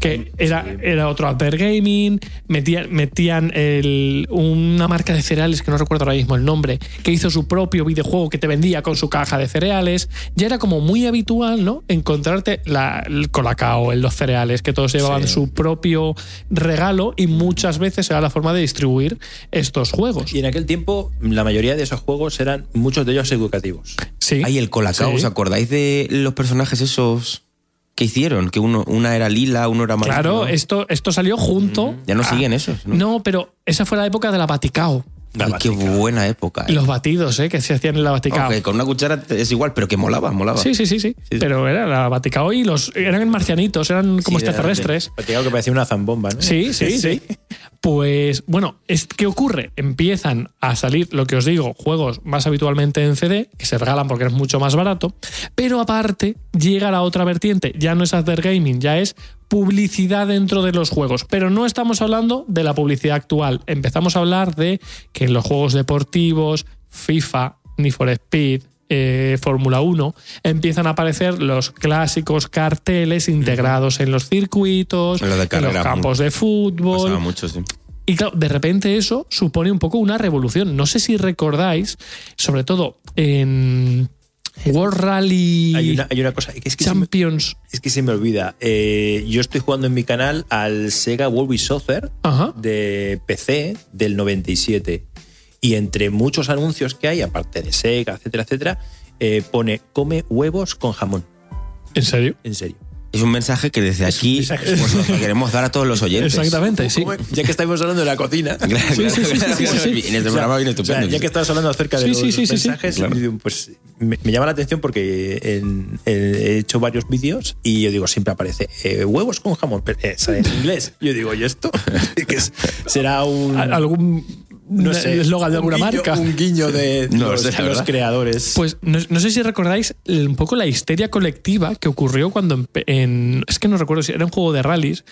Que era, era otro Adver Gaming, metían, metían el- una marca de cereales, que no recuerdo ahora mismo el nombre, que hizo su propio videojuego que te vendía con su caja de cereales. Ya era como muy habitual, ¿no? Encontrarte la, el colacao en los cereales, que todos llevaban Sí. su propio regalo y muchas veces era la forma de distribuir estos juegos. Y en aquel tiempo, la mayoría de esos juegos eran muchos de ellos educativos. Sí. Ay, el Colacao, Sí. ¿os acordáis de los personajes esos que hicieron? Que uno, una era lila, uno era amarillo. Claro, esto, esto salió junto. Mm, Ya no a- siguen esos, ¿no? No, pero esa fue la época de la Baticao. Ay, qué buena época. eh. Los batidos, ¿eh? Que se hacían en la Baticao. Ok, con una cuchara es igual, pero que molaba, molaba. Sí, sí, sí, sí, sí. Pero era la Baticao y los eran marcianitos, eran como Sí, extraterrestres. Te digo que parecía una zambomba, ¿no? Sí, sí, sí. Pues bueno, ¿qué ocurre? Empiezan a salir, lo que os digo, juegos más habitualmente en CD, que se regalan porque es mucho más barato, pero aparte llega la otra vertiente, ya no es Adver Gaming, ya es publicidad dentro de los juegos. Pero no estamos hablando de la publicidad actual, empezamos a hablar de que en los juegos deportivos, FIFA, Need for Speed, eh, Fórmula 1, empiezan a aparecer los clásicos carteles integrados en los circuitos, lo de en los carrera, campos de fútbol. Pasaba mucho, sí. Y claro, de repente eso supone un poco una revolución. No sé si recordáis, sobre todo en World Rally Hay una, hay una cosa, es que, se me, Champions. es que se me olvida. Eh, yo estoy jugando en mi canal al Sega World Soccer Ajá. de PC del 97. Y entre muchos anuncios que hay, aparte de Sega, etcétera, etcétera, eh, pone come huevos con jamón. ¿En serio? En serio. Es un mensaje que desde aquí pues, lo queremos dar a todos los oyentes. Exactamente, sí. Ya que estamos hablando de la cocina. En este programa viene estupendo. ya que estabas hablando acerca de Sí, los sí, sí, sí, sí. mensajes, Claro. pues me, me llama la atención porque en- en- he hecho varios vídeos y yo digo, siempre aparece eh, huevos con jamón, pero, eh, en inglés. Yo digo, ¿y esto? ¿Qué es? ¿Será un ¿Al- ¿Algún no sé, eslogan de un alguna guiño- marca? Un guiño de No los, creadores. Pues no, no sé si recordáis un poco la histeria colectiva que ocurrió cuando en, es que no recuerdo si era un juego de rallies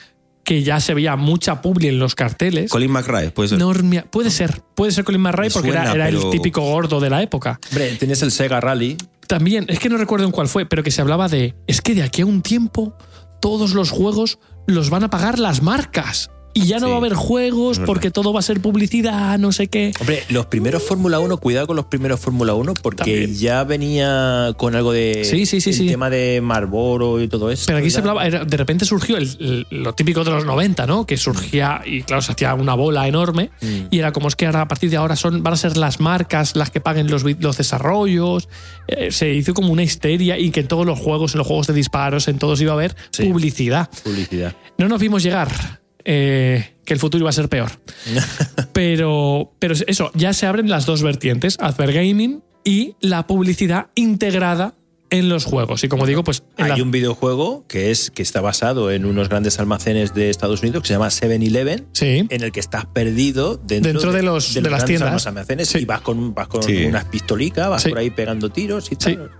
que ya se veía mucha publi en los carteles. Colin McRae, pues No, mira, puede ser, puede ser Colin McRae Me porque era, suena, era el pero- típico gordo de la época. Hombre, tienes el Sega Rally. También, es que no recuerdo en cuál fue, pero que se hablaba de, es que de aquí a un tiempo todos los juegos los van a pagar las marcas. Y ya no Sí. va a haber juegos porque todo va a ser publicidad, no sé qué. Hombre, los primeros Fórmula 1, cuidado con los primeros Fórmula 1, porque También. ya venía con algo de. Sí, sí, sí, el sí. tema de Marlboro y todo eso. Pero aquí se hablaba, era- de repente surgió el- el- lo típico de los 90, ¿no? Que surgía y claro, se hacía una bola enorme Mm. y era como es que ahora a partir de ahora son, van a ser las marcas las que paguen los, los desarrollos. Eh, se hizo como una histeria y que en todos los juegos, en los juegos de disparos, en todos iba a haber Sí. publicidad. Publicidad. No nos vimos llegar eh, que el futuro iba a ser peor. pero, pero eso, ya se abren las dos vertientes, Advergaming y la publicidad integrada en los juegos. Y como digo, pues Hay la- un videojuego que es que está basado en unos grandes almacenes de Estados Unidos que se llama 7-Eleven. Sí. En el que estás perdido dentro, Dentro de los- de las tiendas. almacenes Sí. y vas con, vas con Sí. unas pistolicas, vas Sí. por ahí pegando tiros y Sí. tal.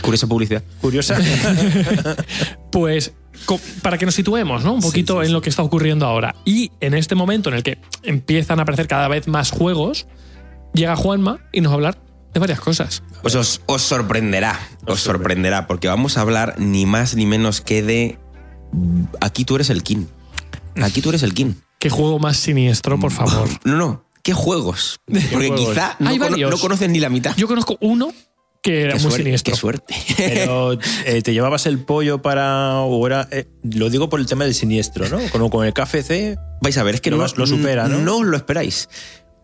Curiosa publicidad. Curiosa. Pues para que nos situemos, ¿no? Un poquito en lo que está ocurriendo ahora. Y en este momento en el que empiezan a aparecer cada vez más juegos, llega Juanma y nos va a hablar de varias cosas. Pues os, os sorprenderá, os sorprenderá, porque vamos a hablar ni más ni menos que de... Aquí tú eres el king. Aquí tú eres el king. ¿Qué juego más siniestro, por favor? No, no. ¿Qué juegos? Porque juegos? quizá no, cono- varios. no conoces ni la mitad. Yo conozco uno que era qué muy suerte, siniestro. qué suerte. Pero eh, te llevabas el pollo para. O era, eh, lo digo por el tema del siniestro, ¿no? Como con el KFC. Vais a ver, es que Lo no lo supera, ¿no? No os lo esperáis.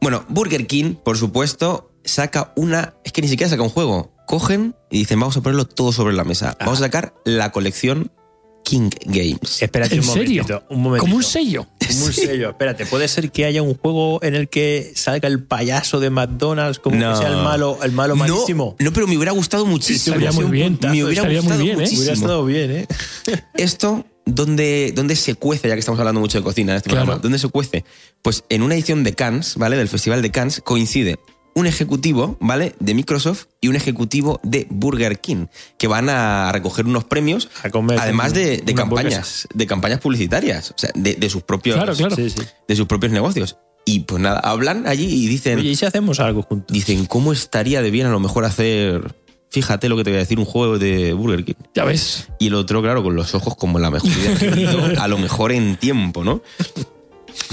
Bueno, Burger King, por supuesto, saca una. Es que ni siquiera saca un juego. Cogen y dicen, vamos a ponerlo todo sobre la mesa. Ah. Vamos a sacar la colección King Games. Espérate ¿En un serio? momentito. Un momentito. Como un sello. Como un sello. Espérate, ¿puede ser que haya un juego en el que salga el payaso de McDonald's como que sea el malo, el malo malísimo? No, no, pero me hubiera gustado muchísimo. Estaría muy Un bien. puntazo, Me hubiera Estaría muy gustado bien, ¿eh? muchísimo. Hubiera estado bien, ¿eh? Esto, ¿dónde, ¿dónde se cuece? Ya que estamos hablando mucho de cocina en este Claro. programa. ¿Dónde se cuece? Pues en una edición de Cannes, ¿vale? Del Festival de Cannes, coincide un ejecutivo, ¿vale? De Microsoft y un ejecutivo de Burger King, que van a recoger unos premios, A comer además de, de campañas, de campañas publicitarias, o sea, de, de sus propios, Claro, claro. Sí, sí. de sus propios negocios. Y pues nada, hablan allí y dicen, Oye, ¿y si hacemos algo juntos? dicen, ¿cómo estaría de bien a lo mejor hacer, fíjate lo que te voy a decir, un juego de Burger King? Ya ves. Y el otro, claro, con los ojos como la mejor a lo mejor en tiempo, ¿no?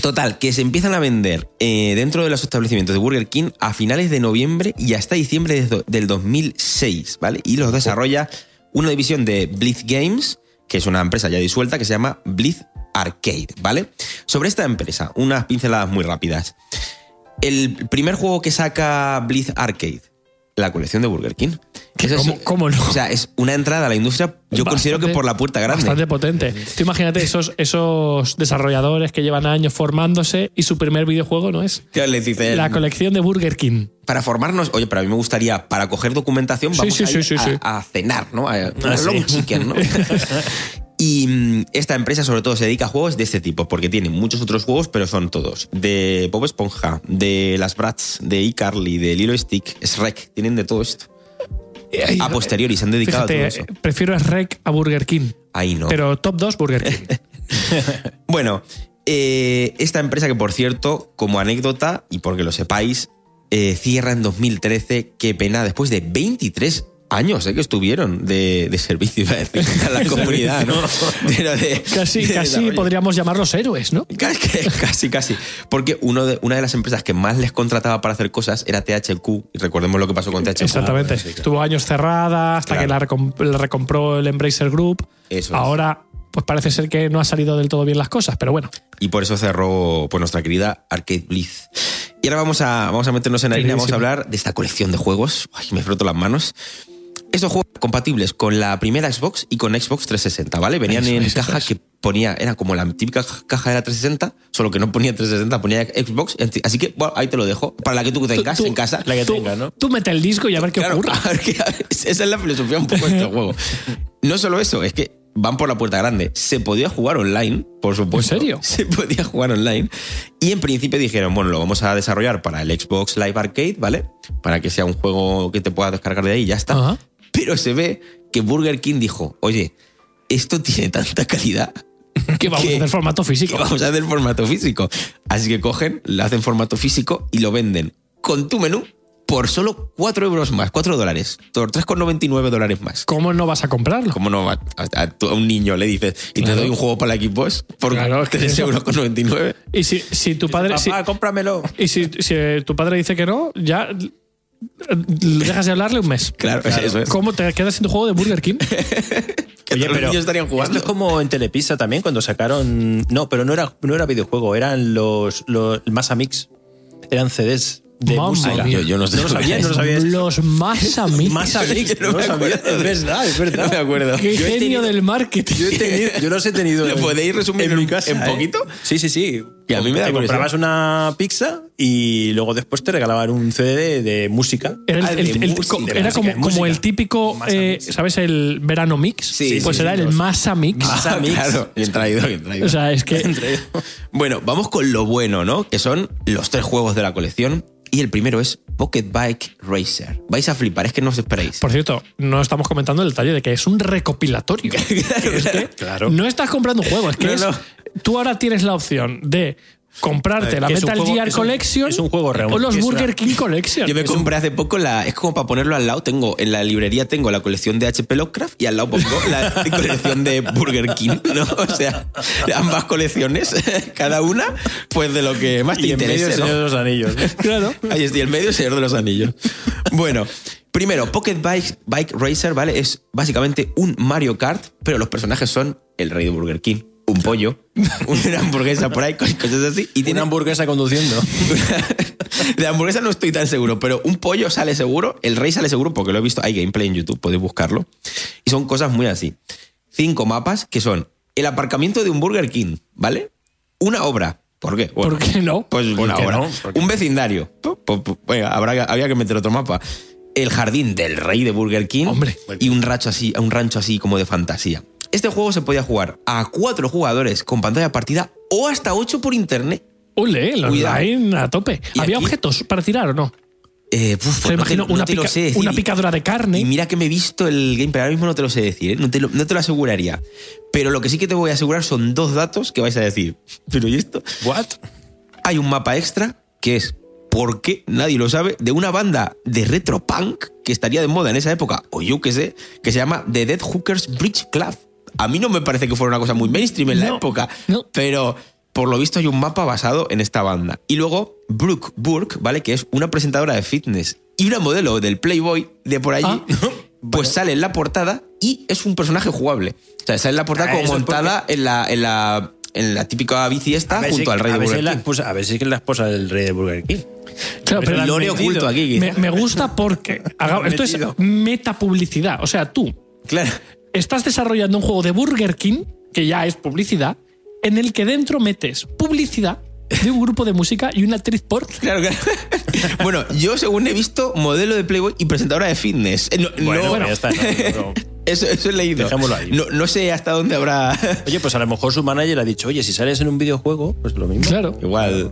Total, que se empiezan a vender eh, dentro de los establecimientos de Burger King a finales de noviembre y hasta diciembre de del 2006, ¿vale? Y los desarrolla una división de Blitz Games, que es una empresa ya disuelta, que se llama Blitz Arcade, ¿vale? Sobre esta empresa, unas pinceladas muy rápidas. El primer juego que saca Blitz Arcade, la colección de Burger King. ¿Qué? Eso es- ¿Cómo- cómo no? O sea, es una entrada a la industria, yo considero que por la puerta grande. Bastante potente. Tú imagínate esos, esos desarrolladores que llevan años formándose y su primer videojuego no es Que les la colección de Burger King. para formarnos, oye, pero a mí me gustaría, para coger documentación, vamos sí, a, sí, ir sí, a, sí. a cenar, ¿no? A, a sí. long chicken, ¿no? Y mm, esta empresa sobre todo se dedica a juegos de este tipo, porque tiene muchos otros juegos, pero son todos. De Bob Esponja, de las Bratz, de iCarly, de Lilo Stick, Shrek, tienen de todo esto. A posteriori se han dedicado Fíjate, a todo eso. eh, prefiero Rec a Burger King. Ahí no. Pero top 2 Burger King. Bueno, eh, esta empresa que por cierto, como anécdota, y porque lo sepáis, eh, cierra en 2013, qué pena, después de 23 años eh, que estuvieron de, de servicio, iba a decir, a la comunidad, ¿no? Pero de- Casi, de casi podríamos llamarlos héroes, ¿no? Casi, casi, casi. Porque uno de, una de las empresas que más les contrataba para hacer cosas era THQ. Y recordemos lo que pasó con THQ. Exactamente. sí, claro. Estuvo años cerrada hasta Claro. que la, recom- la recompró el Embracer Group. Eso es. Ahora, pues parece ser que no ha salido del todo bien las cosas, pero bueno. Y por eso cerró pues, nuestra querida Arcade Blitz. Y ahora vamos a, vamos a meternos en harina, vamos a hablar de esta colección de juegos. Ay, me froto las manos. Estos juegos compatibles con la primera Xbox y con Xbox 360, ¿vale? Venían Eso en es, eso caja que ponía, era como la típica caja de la 360, solo que no ponía 360, ponía Xbox. Así que, bueno, ahí te lo dejo. Para la que tú tengas Tú- en casa. La que tú, tenga, ¿no? tú mete el disco y a ver qué Claro, ocurre. a ver qué- a ver, esa es la filosofía un poco de este juego. No solo eso, es que van por la puerta grande. Se podía jugar online, por supuesto. ¿En serio? Se podía jugar online. Y en principio dijeron, bueno, lo vamos a desarrollar para el Xbox Live Arcade, ¿vale? Para que sea un juego que te puedas descargar de ahí y ya está. Ajá. Pero se ve que Burger King dijo, oye, esto tiene tanta calidad Que vamos a hacer formato que físico. vamos a hacer formato físico. Así que cogen, lo hacen formato físico y lo venden con tu menú por solo 4 euros más, 4 dólares, por 3,99 dólares más. ¿Cómo no vas a comprarlo? ¿Cómo no va- a, a tu- a un niño le dices y Claro. te doy un juego para la Xbox por Claro, es que 3 eso- euros con 99? Y si, si tu padre. si- Papá, cómpramelo. y si, si tu padre dice que no, ya dejas de hablarle un mes. Claro, eso es. ¿Cómo te quedas sin tu juego de Burger King? Que Oye, pero niños estarían jugando. Esto es como en Telepizza también, cuando sacaron. No, pero no era, no era videojuego, eran los, los Masa Mix. Eran CDs de Mamma música. mía. Yo, yo no sé. No lo sabía, no lo sabía. Los más amigos. Masa Mix, no no lo sabía. Es verdad, es No verdad. me acuerdo. Qué Yo genio tenido- del marketing. Yo, he tenido- yo los he tenido. ¿Lo en- podéis resumir en- mi casa, en ¿eh? poquito? Sí, sí, sí. Y a mí me da Te curiosidad. comprabas una pizza y luego después te regalaban un CD de, de música. Era, el- Ah, de el- el- música, co- de era música, como, el típico, eh. ¿sabes? El verano mix. Sí, pues sí, era sí, el los- Masa Mix. Masa Mix. Claro, bien traído, bien traído. O sea, es que. Bueno, vamos con lo bueno, ¿no? Que son los tres juegos de la colección. Y el primero es Pocket Bike Racer. Vais a flipar, es que no os esperéis. Por cierto, no estamos comentando el detalle de que es un recopilatorio. es que Claro. no estás comprando un juego, es que No, es- no. Tú ahora tienes la opción de comprarte Eh, la Metal juego- Gear es un- Collection es un juego real, o los Burger una- King Collection. Yo me un- compré hace poco la. Es como para ponerlo al lado. Tengo en la librería tengo la colección de HP Lovecraft y al lado pongo la colección de Burger King, ¿no? O sea, ambas colecciones, cada una, pues de lo que más te Y en medio interese. el ¿no? Señor de los Anillos. Claro. Ahí estoy, el medio Señor de los Anillos. Bueno, primero, Pocket Bike, Bike Racer, ¿vale? Es básicamente un Mario Kart, pero los personajes son el rey de Burger King, un pollo, una hamburguesa por ahí, cosas así. Y tiene Una hamburguesa conduciendo. de hamburguesa no estoy tan seguro, pero un pollo sale seguro, el rey sale seguro porque lo he visto, hay gameplay en YouTube, podéis buscarlo. Y son cosas muy así. Cinco mapas que son el aparcamiento de un Burger King, ¿vale? Una obra. ¿Por qué? Bueno, ¿Por qué no? Pues ¿Por una qué obra. Un vecindario. Venga, habrá, que- había que meter otro mapa. El jardín del rey de Burger King. Hombre. Y un rancho así, un rancho así como de fantasía. Este juego se podía jugar a cuatro jugadores con pantalla partida o hasta ocho por internet. Ole, el online a tope. ¿Había aquí- objetos para tirar o no? Eh, puf, Te pues no imagino no una, te lo pica- sé decir. una picadura de carne. Y mira que me he visto el gameplay, ahora mismo no te lo sé decir, ¿eh? no, te lo, no te lo aseguraría. Pero lo que sí que te voy a asegurar son dos datos que vais a decir. Pero ¿y esto? ¿What? Hay un mapa extra que es, ¿por qué? Nadie lo sabe, de una banda de retro punk que estaría de moda en esa época, o yo qué sé, que se llama The Dead Hookers Bridge Club. A mí no me parece que fuera una cosa muy mainstream en la época, no. pero por lo visto hay un mapa basado en esta banda. Y luego Brooke Burke, ¿vale? Que es una presentadora de fitness y una modelo del Playboy de por allí, Ah. pues sale en la portada y es un personaje jugable. O sea, sale en la portada Ah, como es montada en la, en la en la típica bici esta junto si- al rey de Burger es la King. A ver si es la esposa del rey de Burger King. Claro, Pero pero metido. oculto aquí. me, me gusta porque haga- esto es metido. metapublicidad. O sea, tú Claro. Estás desarrollando un juego de Burger King, que ya es publicidad, en el que dentro metes publicidad de un grupo de música y una actriz porno. Claro, claro. bueno, yo según he visto, modelo de Playboy y presentadora de fitness. Eh, no- Bueno, no- bueno, ya está. no, no, no. Eso, eso he leído. Dejémoslo ahí. No, no sé hasta dónde habrá. Oye, pues a lo mejor su manager ha dicho, oye, si sales en un videojuego, pues lo mismo. Claro. Igual.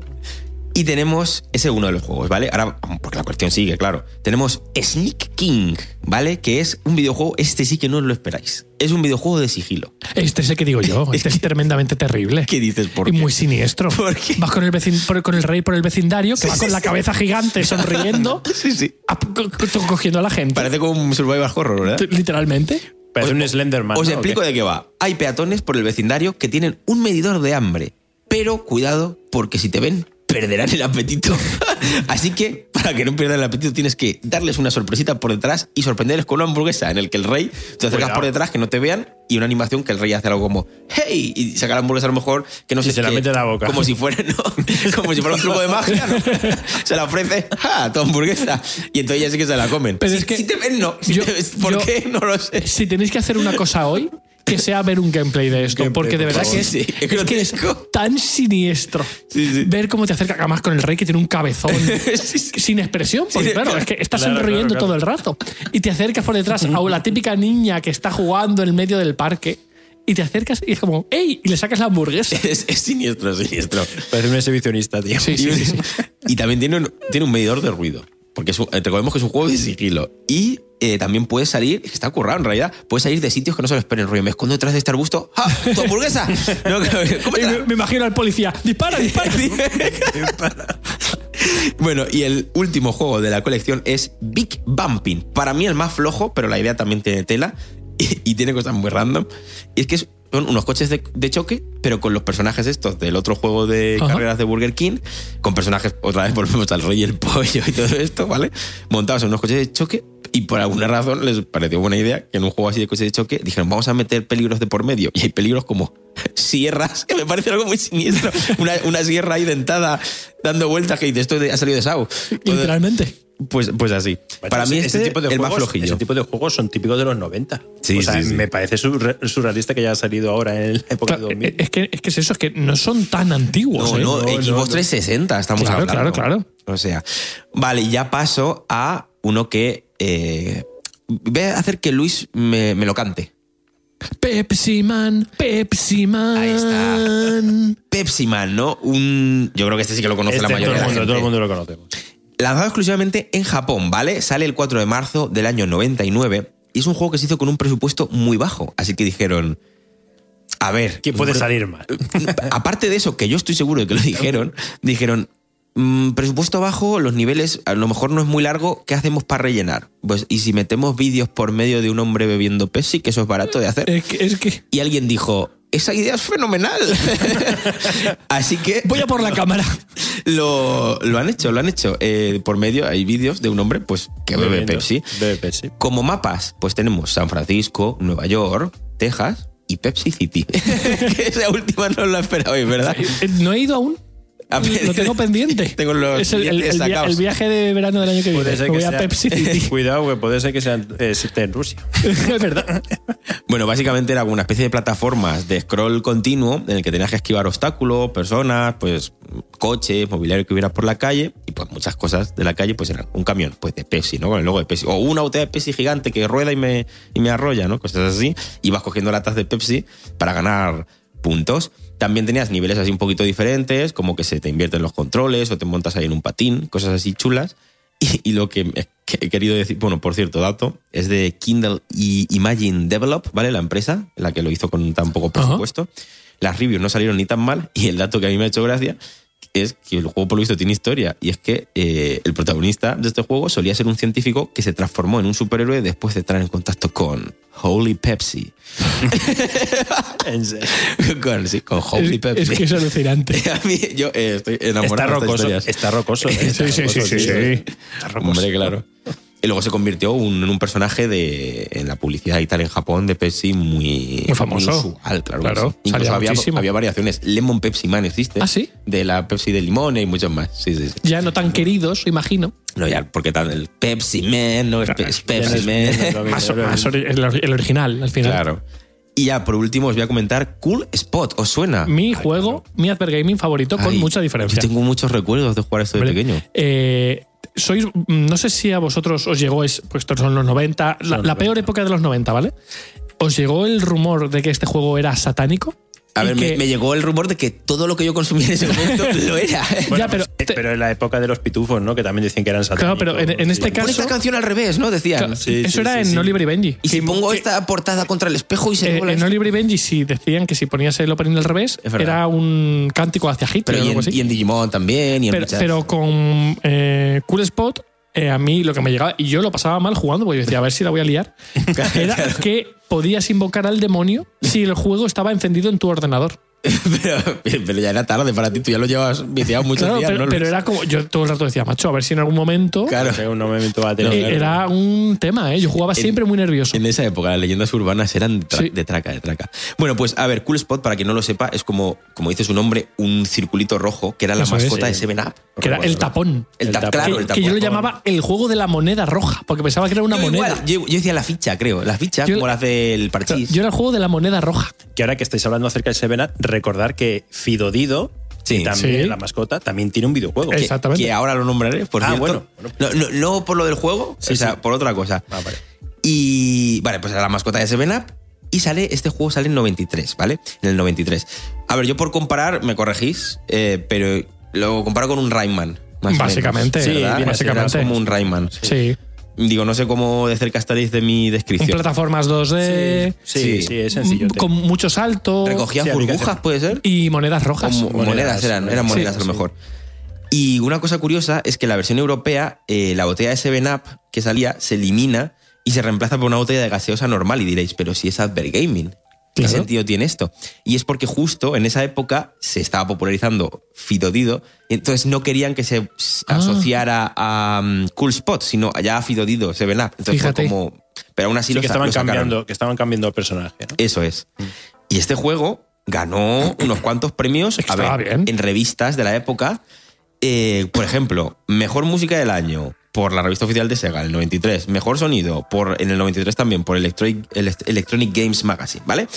Y tenemos ese uno de los juegos, ¿vale? Ahora, porque la cuestión sigue, claro. Tenemos Sneak King, ¿vale? Que es un videojuego, este sí que no lo esperáis. Es un videojuego de sigilo. Este es el que digo yo. Este es tremendamente terrible. ¿Qué dices? ¿Por y qué? muy siniestro. ¿Por qué? Vas con el, vecin- por- con el rey por el vecindario, que va con la cabeza gigante sonriendo, Sí, sí. a- co- co- cogiendo a la gente. Parece como un survival horror, ¿verdad? Literalmente. Parece un Slenderman. Os ¿no? explico de qué va. Hay peatones por el vecindario que tienen un medidor de hambre. Pero cuidado, porque si te ven, perderán el apetito. Así que, para que no pierdan el apetito, tienes que darles una sorpresita por detrás y sorprenderles con una hamburguesa en el que el rey te acercas Cuidado. por detrás, que no te vean, y una animación que el rey hace algo como ¡Hey! Y saca la hamburguesa a lo mejor que no sé se la qué, mete en la boca. Como si fuera, ¿no? Como si fuera un truco de magia, ¿no? Se la ofrece, ¡ja! Tu hamburguesa. Y entonces ya sí que se la comen. Pero si, es que si te ven, no. Si yo- te- ¿Por yo- qué? No lo sé. Si tenéis que hacer una cosa hoy, que sea ver un gameplay de esto, Gameplay, porque de verdad que es, Sí, sí, es es que es tan siniestro Sí, sí. ver cómo te acerca, además con el rey que tiene un cabezón Sí, sí. sin expresión, porque Sí, claro, claro. es que está Claro, sonriendo claro, claro. todo el rato. Y te acercas por detrás a la típica niña que está jugando en medio del parque y te acercas y es como, ¡ey! Y le sacas la hamburguesa. Es, es siniestro, es siniestro. Parece un exhibicionista, tío. Sí, sí, sí, sí. Y también tiene un, tiene un medidor de ruido. Porque es un- eh, recordemos que es un juego de sigilo. Y eh, también puedes salir, es que está currado en realidad, puedes salir de sitios que no se lo esperen. Rollo, me escondo detrás de este arbusto. ¡Ah! ¡Tu hamburguesa! No, me, me imagino al policía, dispara, dispara. Bueno, y el último juego de la colección es Big Bumping. Para mí el más flojo, pero la idea también tiene tela y, y tiene cosas muy random. Y es que es- son unos coches de, de choque, pero con los personajes estos del otro juego de Ajá. carreras de Burger King, con personajes, otra vez volvemos al rey y el pollo y todo esto, ¿vale? Montados en unos coches de choque y por alguna razón les pareció buena idea que en un juego así de coches de choque dijeron, vamos a meter peligros de por medio. Y hay peligros como sierras, que me parece algo muy siniestro. Una, una sierra ahí dentada dando vueltas que dice, esto ha salido de Sao. Literalmente. Pues, pues así. Bueno, Para mí ese- este tipo de el más juegos- flojillo. Ese tipo de juegos son típicos de los 90. Sí, o sea, sí, sí. me parece surre- surrealista que haya salido ahora en la época Claro, de 2000. es, que, es que es eso, es que no son tan antiguos. No, ¿eh? no, No, Xbox no, no. 360 estamos Claro, hablando. claro, claro. O sea, vale, ya paso a uno que eh, voy a hacer que Luis me, me lo cante. Pepsi Man, Pepsi Man. Ahí está. Pepsi Man, ¿no? Un, yo creo que este sí que lo conoce Este la mayoría todo, el de la mundo, gente. todo el mundo lo conocemos. Lanzado exclusivamente en Japón, ¿vale? Sale el 4 de marzo del año 99 y es un juego que se hizo con un presupuesto muy bajo. Así que dijeron, a ver, ¿Qué puede salir mal? aparte de eso, que yo estoy seguro de que lo dijeron, dijeron, "Mm, presupuesto bajo, los niveles a lo mejor no es muy largo, ¿qué hacemos para rellenar? Pues, ¿y si metemos vídeos por medio de un hombre bebiendo Pepsi, que eso es barato de hacer? Es que, es que Y alguien dijo, esa idea es fenomenal. Así que voy a por la cámara. lo, lo han hecho, lo han hecho. Eh, por medio hay vídeos de un hombre pues que bebe. Pepsi. Bebe Pepsi. Como mapas, pues tenemos San Francisco, Nueva York, Texas y Pepsi City. que esa última no la esperabais, ¿verdad? Eh, No he ido aún. Lo tengo pendiente. Tengo los es el, el- billetes el via- sacados. el viaje de verano del año que viene. Que voy a Pepsi City. Cuidado, que puede ser que sea, eh, esté en Rusia. es verdad. Bueno, básicamente era una especie de plataformas de scroll continuo en el que tenías que esquivar obstáculos, personas, pues coches, mobiliario que hubiera por la calle y pues muchas cosas de la calle, pues eran un camión pues de Pepsi, ¿no? Con el logo de Pepsi. O una botella de Pepsi gigante que rueda y me, y me arrolla, ¿no? Cosas así. Y vas cogiendo latas de Pepsi para ganar puntos. También tenías niveles así un poquito diferentes, como que se te invierten los controles o te montas ahí en un patín, cosas así chulas. Y, y lo que, he- que he querido decir, bueno, por cierto, dato, es de Kindle y Imagine Develop, ¿vale? La empresa, la que lo hizo con tan poco presupuesto. Las reviews no salieron ni tan mal y el dato que a mí me ha hecho gracia es que el juego por lo visto tiene historia y es que eh, el protagonista de este juego solía ser un científico que se transformó en un superhéroe después de estar en contacto con Holy Pepsi. En serio. con, sí, con Holy Es, Pepsi. es que es alucinante. a mí, yo eh, estoy Está enamorado de estas rocoso. historias. Está rocoso. ¿eh? Sí, sí, sí, sí, sí. Está rocoso. Hombre, claro. Y luego se convirtió un- en un personaje de, en la publicidad y tal en Japón de Pepsi muy, Muy famoso. usual, claro. Claro, sí. Incluso había, había variaciones. Lemon Pepsi Man existe. ¿Ah, sí? De la Pepsi de limón y muchos más. Sí, sí, sí. Ya no tan queridos, imagino. No, ya, porque tal, el Pepsi Man no es, Pe- es Pepsi no Man. Más, más ori- el, el original, al final. claro. Y ya, por último, os voy a comentar Cool Spot. ¿Os suena? Mi juego, mi Adver Gaming favorito, con mucha diferencia. Yo tengo muchos recuerdos de jugar esto de Hombre, pequeño. eh, sois, no sé si a vosotros os llegó, es, pues estos son los 90, la, Son la peor 90. época de los 90, ¿vale? ¿Os llegó el rumor de que este juego era satánico? A ver, me, que- me llegó el rumor de que todo lo que yo consumía en ese momento lo era. Ya, pero- Eh, pero en la época de los pitufos, ¿no? Que también decían que eran satánicos. Claro, pero en- en este Sí. Pon caso- esta canción al revés, ¿no? Decían. Claro, sí, eso sí, era sí, en sí. Oliver y Benji. Y si pongo que- esta portada contra el espejo y se eh, en esto? Oliver y Benji sí decían que si ponías el opening al revés era un cántico hacia Hitler Pero o y algo en, así. y en Digimon también. Y en pero, muchas- pero con eh, Cool Spot, eh, a mí lo que me llegaba, y yo lo pasaba mal jugando, porque yo decía, a ver si la voy a liar, era que podías invocar al demonio si el juego estaba encendido en tu ordenador. Pero, pero ya era tarde para ti, tú ya lo llevas viciado muchos Claro, días, pero, ¿no? pero era como, yo todo el rato decía, macho, a ver si en algún momento Claro. En un momento va a tener. eh, era un tema, ¿eh? Yo jugaba siempre muy nervioso. En esa época las leyendas urbanas eran de, tra- Sí. de traca, de traca. Bueno, pues a ver, Cool Spot, para quien no lo sepa, es como, como dice su nombre, un circulito rojo que era la Eso es, mascota sí. de Seven Up. Que era el tapón. El, El tap, tapón. claro, que, el que yo lo tapón. llamaba el juego de la moneda roja, porque pensaba que era una Yo moneda. igual, yo, yo decía la ficha, creo. La ficha, Yo- como las del parchís. Yo era el juego de la moneda roja. Que ahora que estáis hablando acerca del Seven Up, recordar que Fidodido, Sí. también Sí. la mascota, también tiene un videojuego. Que, Exactamente. que ahora lo nombraré, por Ah, cierto. bueno. No, no- no por lo del juego, Sí, o sea, sí. por otra cosa. Ah, vale. Y vale, pues era la mascota de Seven Up. Y sale, este juego sale en 93, ¿vale? En el 93. A ver, yo por comparar, me corregís, eh, pero lo comparo con un Rayman. más o Básicamente, menos, sí, básicamente. Como un Rayman. Sí. Digo, no sé cómo de cerca estaréis de mi En descripción. plataformas 2D, Sí, Sí. sí, es sencillo. con mucho salto Recogía Sí, burbujas, puede ser. y monedas rojas. O monedas, Monedas, eran, eran sí, monedas a lo sí. mejor. Y una cosa curiosa es que la versión europea, eh, la botella de 7-Up que salía se elimina y se reemplaza por una botella de gaseosa normal. Y diréis, pero si es Adver Gaming. ¿Qué Claro. sentido tiene esto? Y es porque justo en esa época se estaba popularizando Fidodido, entonces no querían que se Ah. asociara a um, Cool Spot, sino ya a Fidodido, 7-Up. Entonces Fíjate. fue como... Pero aún así Sí, lo que estaban lo cambiando, que estaban cambiando el personaje. ¿no? Eso es. Y este juego ganó unos cuantos premios Es que a ver, estaba bien. en revistas de la época. Eh, por ejemplo, mejor música del año por la revista oficial de Sega, en el 93. Mejor sonido por, en el 93 también por Electronic, Elect- Electronic Games Magazine, ¿vale?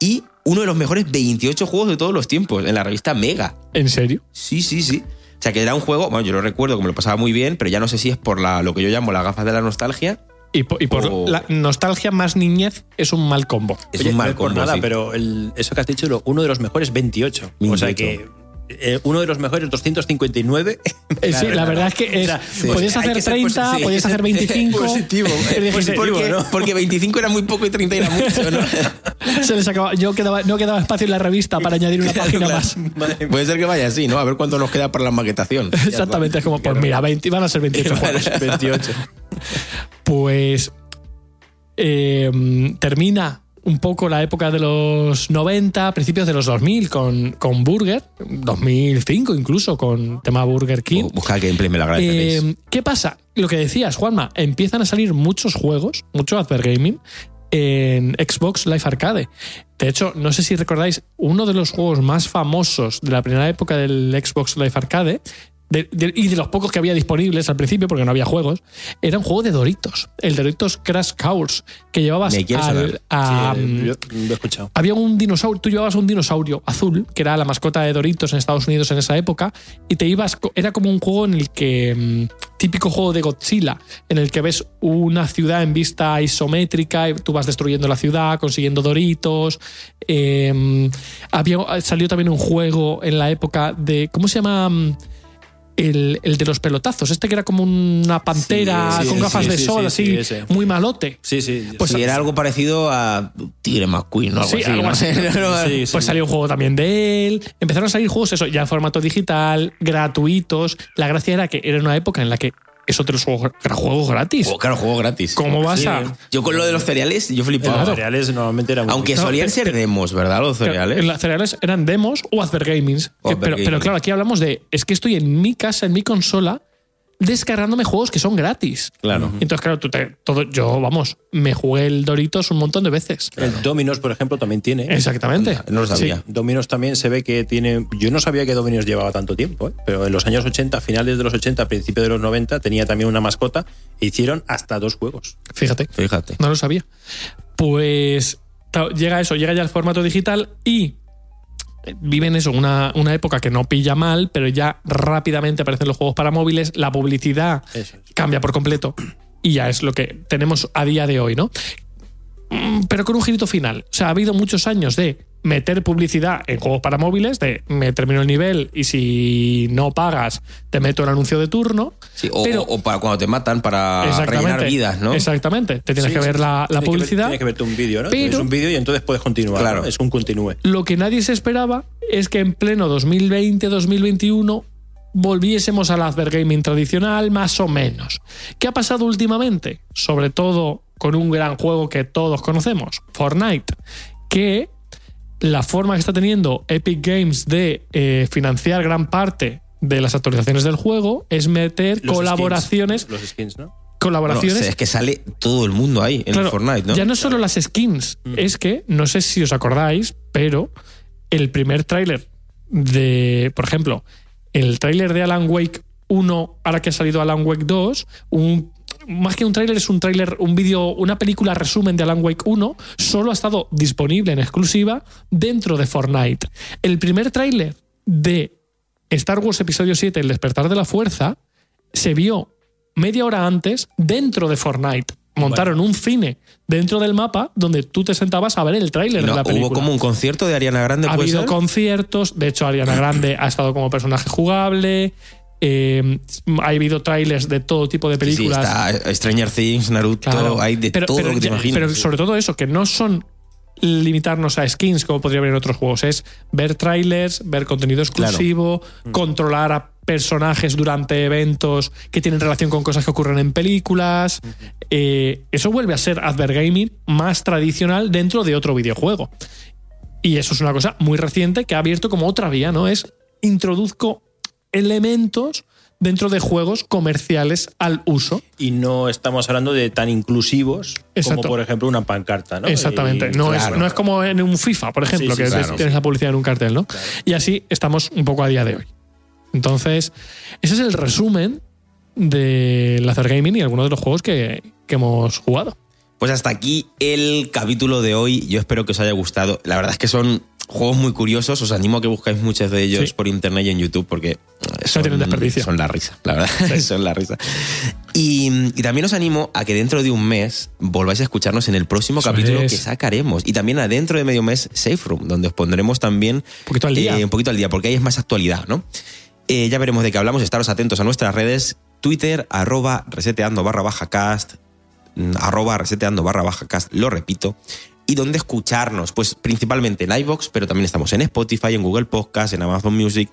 Y uno de los mejores 28 juegos de todos los tiempos en la revista Mega. ¿En serio? Sí, sí, sí. O sea, que era un juego, bueno, yo lo recuerdo que me lo pasaba muy bien, pero ya no sé si es por la, lo que yo llamo las gafas de la nostalgia. Y por, y por O- la nostalgia más niñez es un mal combo. Es Oye, un no mal por combo, nada, sí. pero el- eso que has dicho, lo- uno de los mejores 28. O 28. sea que eh, uno de los mejores 259. Eh, sí, la verdad es que es- O sea, sí. podías hacer que ser 30, posi- sí, podías hacer ser 25. positivo, dijiste, positivo, Porque, ¿no? porque 25 era muy poco y 30 era mucho, ¿no? se les acaba- yo quedaba, no quedaba espacio en la revista para añadir una página Claro. más. Puede ser que vaya así, ¿no? A ver cuánto nos queda para la maquetación. Exactamente, es como, pues mira, 20, van a ser 28 juegos. 28. Pues eh, termina un poco la época de los 90, principios de los 2000 con, con Burger, 2005 incluso con tema Burger King. Bu- Busca gameplay, me lo agradeceréis. Eh, ¿Qué pasa? Lo que decías, Juanma, empiezan a salir muchos juegos, mucho Adver Gaming, en Xbox Live Arcade. De hecho, no sé si recordáis, uno de los juegos más famosos de la primera época del Xbox Live Arcade, de- de- y de los pocos que había disponibles al principio, porque no había juegos, era un juego de Doritos, el Doritos Crash Course, que llevabas al- a, Sí, mm, yo lo he escuchado. había un dinosaurio, tú llevabas un dinosaurio azul, que era la mascota de Doritos en Estados Unidos en esa época, y te ibas, era como un juego en el que, mm, típico juego de Godzilla, en el que ves una ciudad en vista isométrica, y tú vas destruyendo la ciudad, consiguiendo Doritos. eh, había, salió también un juego en la época de, ¿cómo se llama? El, el de los pelotazos, este que era como una pantera Sí, sí, con gafas sí, de sol, sí, así, muy malote. Sí, sí. Pues sí, era algo parecido a Tigre McQueen, ¿no? Algo Sí, así, algo ¿no? así. Sí, sí. Pues salió un juego también de él. Empezaron a salir juegos, eso, ya en formato digital, gratuitos. La gracia era que era una época en la que eso te los juegos, era juegos gratis. Juego- claro, juego gratis. ¿Cómo vas Sí. a.? Yo con lo de los cereales, yo flipaba. Los cereales normalmente eran Aunque No, solían ser demos, ¿verdad? Los cereales. Los cereales eran demos o Adver Gamings. Que- pero, claro, aquí hablamos de. Es que estoy en mi casa, en mi consola, descargándome juegos que son gratis. Claro. Entonces, claro, tú te- todo, yo, vamos, me jugué el Doritos un montón de veces. El Dominos, por ejemplo, también tiene. Exactamente. No lo sabía. Dominos también se ve que tiene. Yo no sabía que Dominos llevaba tanto tiempo, ¿eh? pero en los años 80, finales de los 80, principios de los 90, tenía también una mascota e hicieron hasta dos juegos. Fíjate. Fíjate. No lo sabía. Pues llega eso, llega ya el formato digital y viven eso, una, una época que no pilla mal, pero ya rápidamente aparecen los juegos para móviles, la publicidad es. cambia por completo y ya es lo que tenemos a día de hoy, ¿no? Mm, Pero con un girito final. O sea, ha habido muchos años de meter publicidad en juegos para móviles, de me termino el nivel y si no pagas, te meto el anuncio de turno. Sí, o, pero- o- para cuando te matan para rellenar vidas, ¿no? Exactamente. Te tienes Sí, que ver la, la Tiene que ver- publicidad. Tiene que verte un vídeo, ¿no? Pero- Es un vídeo y entonces puedes continuar. Claro. ¿no? Es un continúe. Lo que nadie se esperaba es que en pleno 2020-2021 volviésemos al Adver Gaming tradicional, más o menos. ¿Qué ha pasado últimamente? Sobre todo con un gran juego que todos conocemos, Fortnite, que la forma que está teniendo Epic Games de eh, financiar gran parte de las actualizaciones del juego es meter Los colaboraciones, skins, los skins, ¿no? Bueno, colaboraciones es que sale todo el mundo ahí en Claro, Fortnite, ¿no? Ya no solo las skins, Mm. es que, no sé si os acordáis, pero el primer tráiler de, por ejemplo, el tráiler de Alan Wake 1, ahora que ha salido Alan Wake 2, un, más que un tráiler es un tráiler, un vídeo, una película resumen de Alan Wake 1, solo ha estado disponible en exclusiva dentro de Fortnite. El primer tráiler de Star Wars Episodio 7, El despertar de la fuerza, se vio media hora antes dentro de Fortnite. Montaron un cine dentro del mapa donde tú te sentabas a ver el tráiler No, de la película. hubo como un concierto de Ariana Grande, ha ¿puede habido ser? conciertos, de hecho Ariana Grande ha estado como personaje jugable, eh, ha habido trailers de todo tipo de Sí, sí, películas. está Stranger Things, Naruto, Claro. hay de Pero- todo pero lo que te imaginas. Pero sobre todo eso, que no son limitarnos a skins como podría haber en otros juegos, es ver trailers, ver contenido exclusivo, controlar a personajes durante eventos que tienen relación con cosas que ocurren en películas. Eh, eso vuelve a ser Advergaming más tradicional dentro de otro videojuego. Y eso es una cosa muy reciente que ha abierto como otra vía, ¿no? Es introduzco elementos dentro de juegos comerciales al uso. Y no estamos hablando de tan inclusivos Exacto. como, por ejemplo, una pancarta, ¿no? Exactamente. Y- no, claro. es, no es como en un FIFA, por ejemplo, Sí, sí, que claro. tienes la publicidad en un cartel, ¿no? Y así estamos un poco a día de hoy. Entonces, ese es el resumen de Lazer Gaming y algunos de los juegos que, que hemos jugado. Pues hasta aquí el capítulo de hoy. Yo espero que os haya gustado. La verdad es que son juegos muy curiosos. Os animo a que buscáis muchos de ellos Sí. por internet y en YouTube porque son, tienen desperdicio. son la risa, la verdad. son la risa. Y, y también os animo a que dentro de un mes volváis a escucharnos en el próximo Eso capítulo es. que sacaremos. Y también adentro de medio mes Safe Room, donde os pondremos también Un poquito al día. eh, un poquito al día, porque ahí es más actualidad, ¿no? Eh, ya veremos de qué hablamos. Estaros atentos a nuestras redes. Twitter, arroba reseteando barra baja cast, mm, arroba reseteando barra baja cast, lo repito. Y dónde escucharnos, pues principalmente en iVoox, pero también estamos en Spotify, en Google Podcast, en Amazon Music,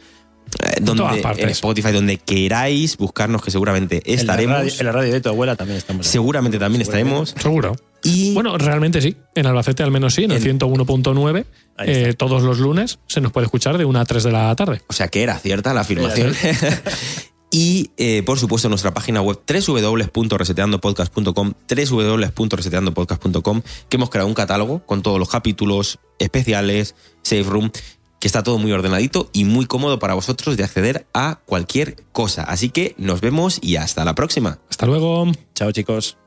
eh, donde, en Spotify, donde queráis buscarnos, que seguramente En la, estaremos. radio, en la radio de tu abuela también estamos. Seguramente también Seguramente. estaremos. Seguro. Y Bueno, realmente sí. En Albacete al menos sí, en el En- 101.9. Ahí está. eh, todos los lunes se nos puede escuchar de 1 a 3 de la tarde. O sea que era cierta la afirmación. y eh, por supuesto nuestra página web www.reseteandopodcast.com www.reseteandopodcast.com que hemos creado un catálogo con todos los capítulos especiales, Safe Room, que está todo muy ordenadito y muy cómodo para vosotros de acceder a cualquier cosa. Así que nos vemos y hasta la próxima. Hasta luego. Chao, chicos.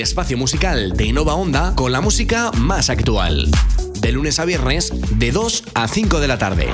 Espacio musical de Nova Onda con la música más actual. De lunes a viernes, de 2 a 5 de la tarde.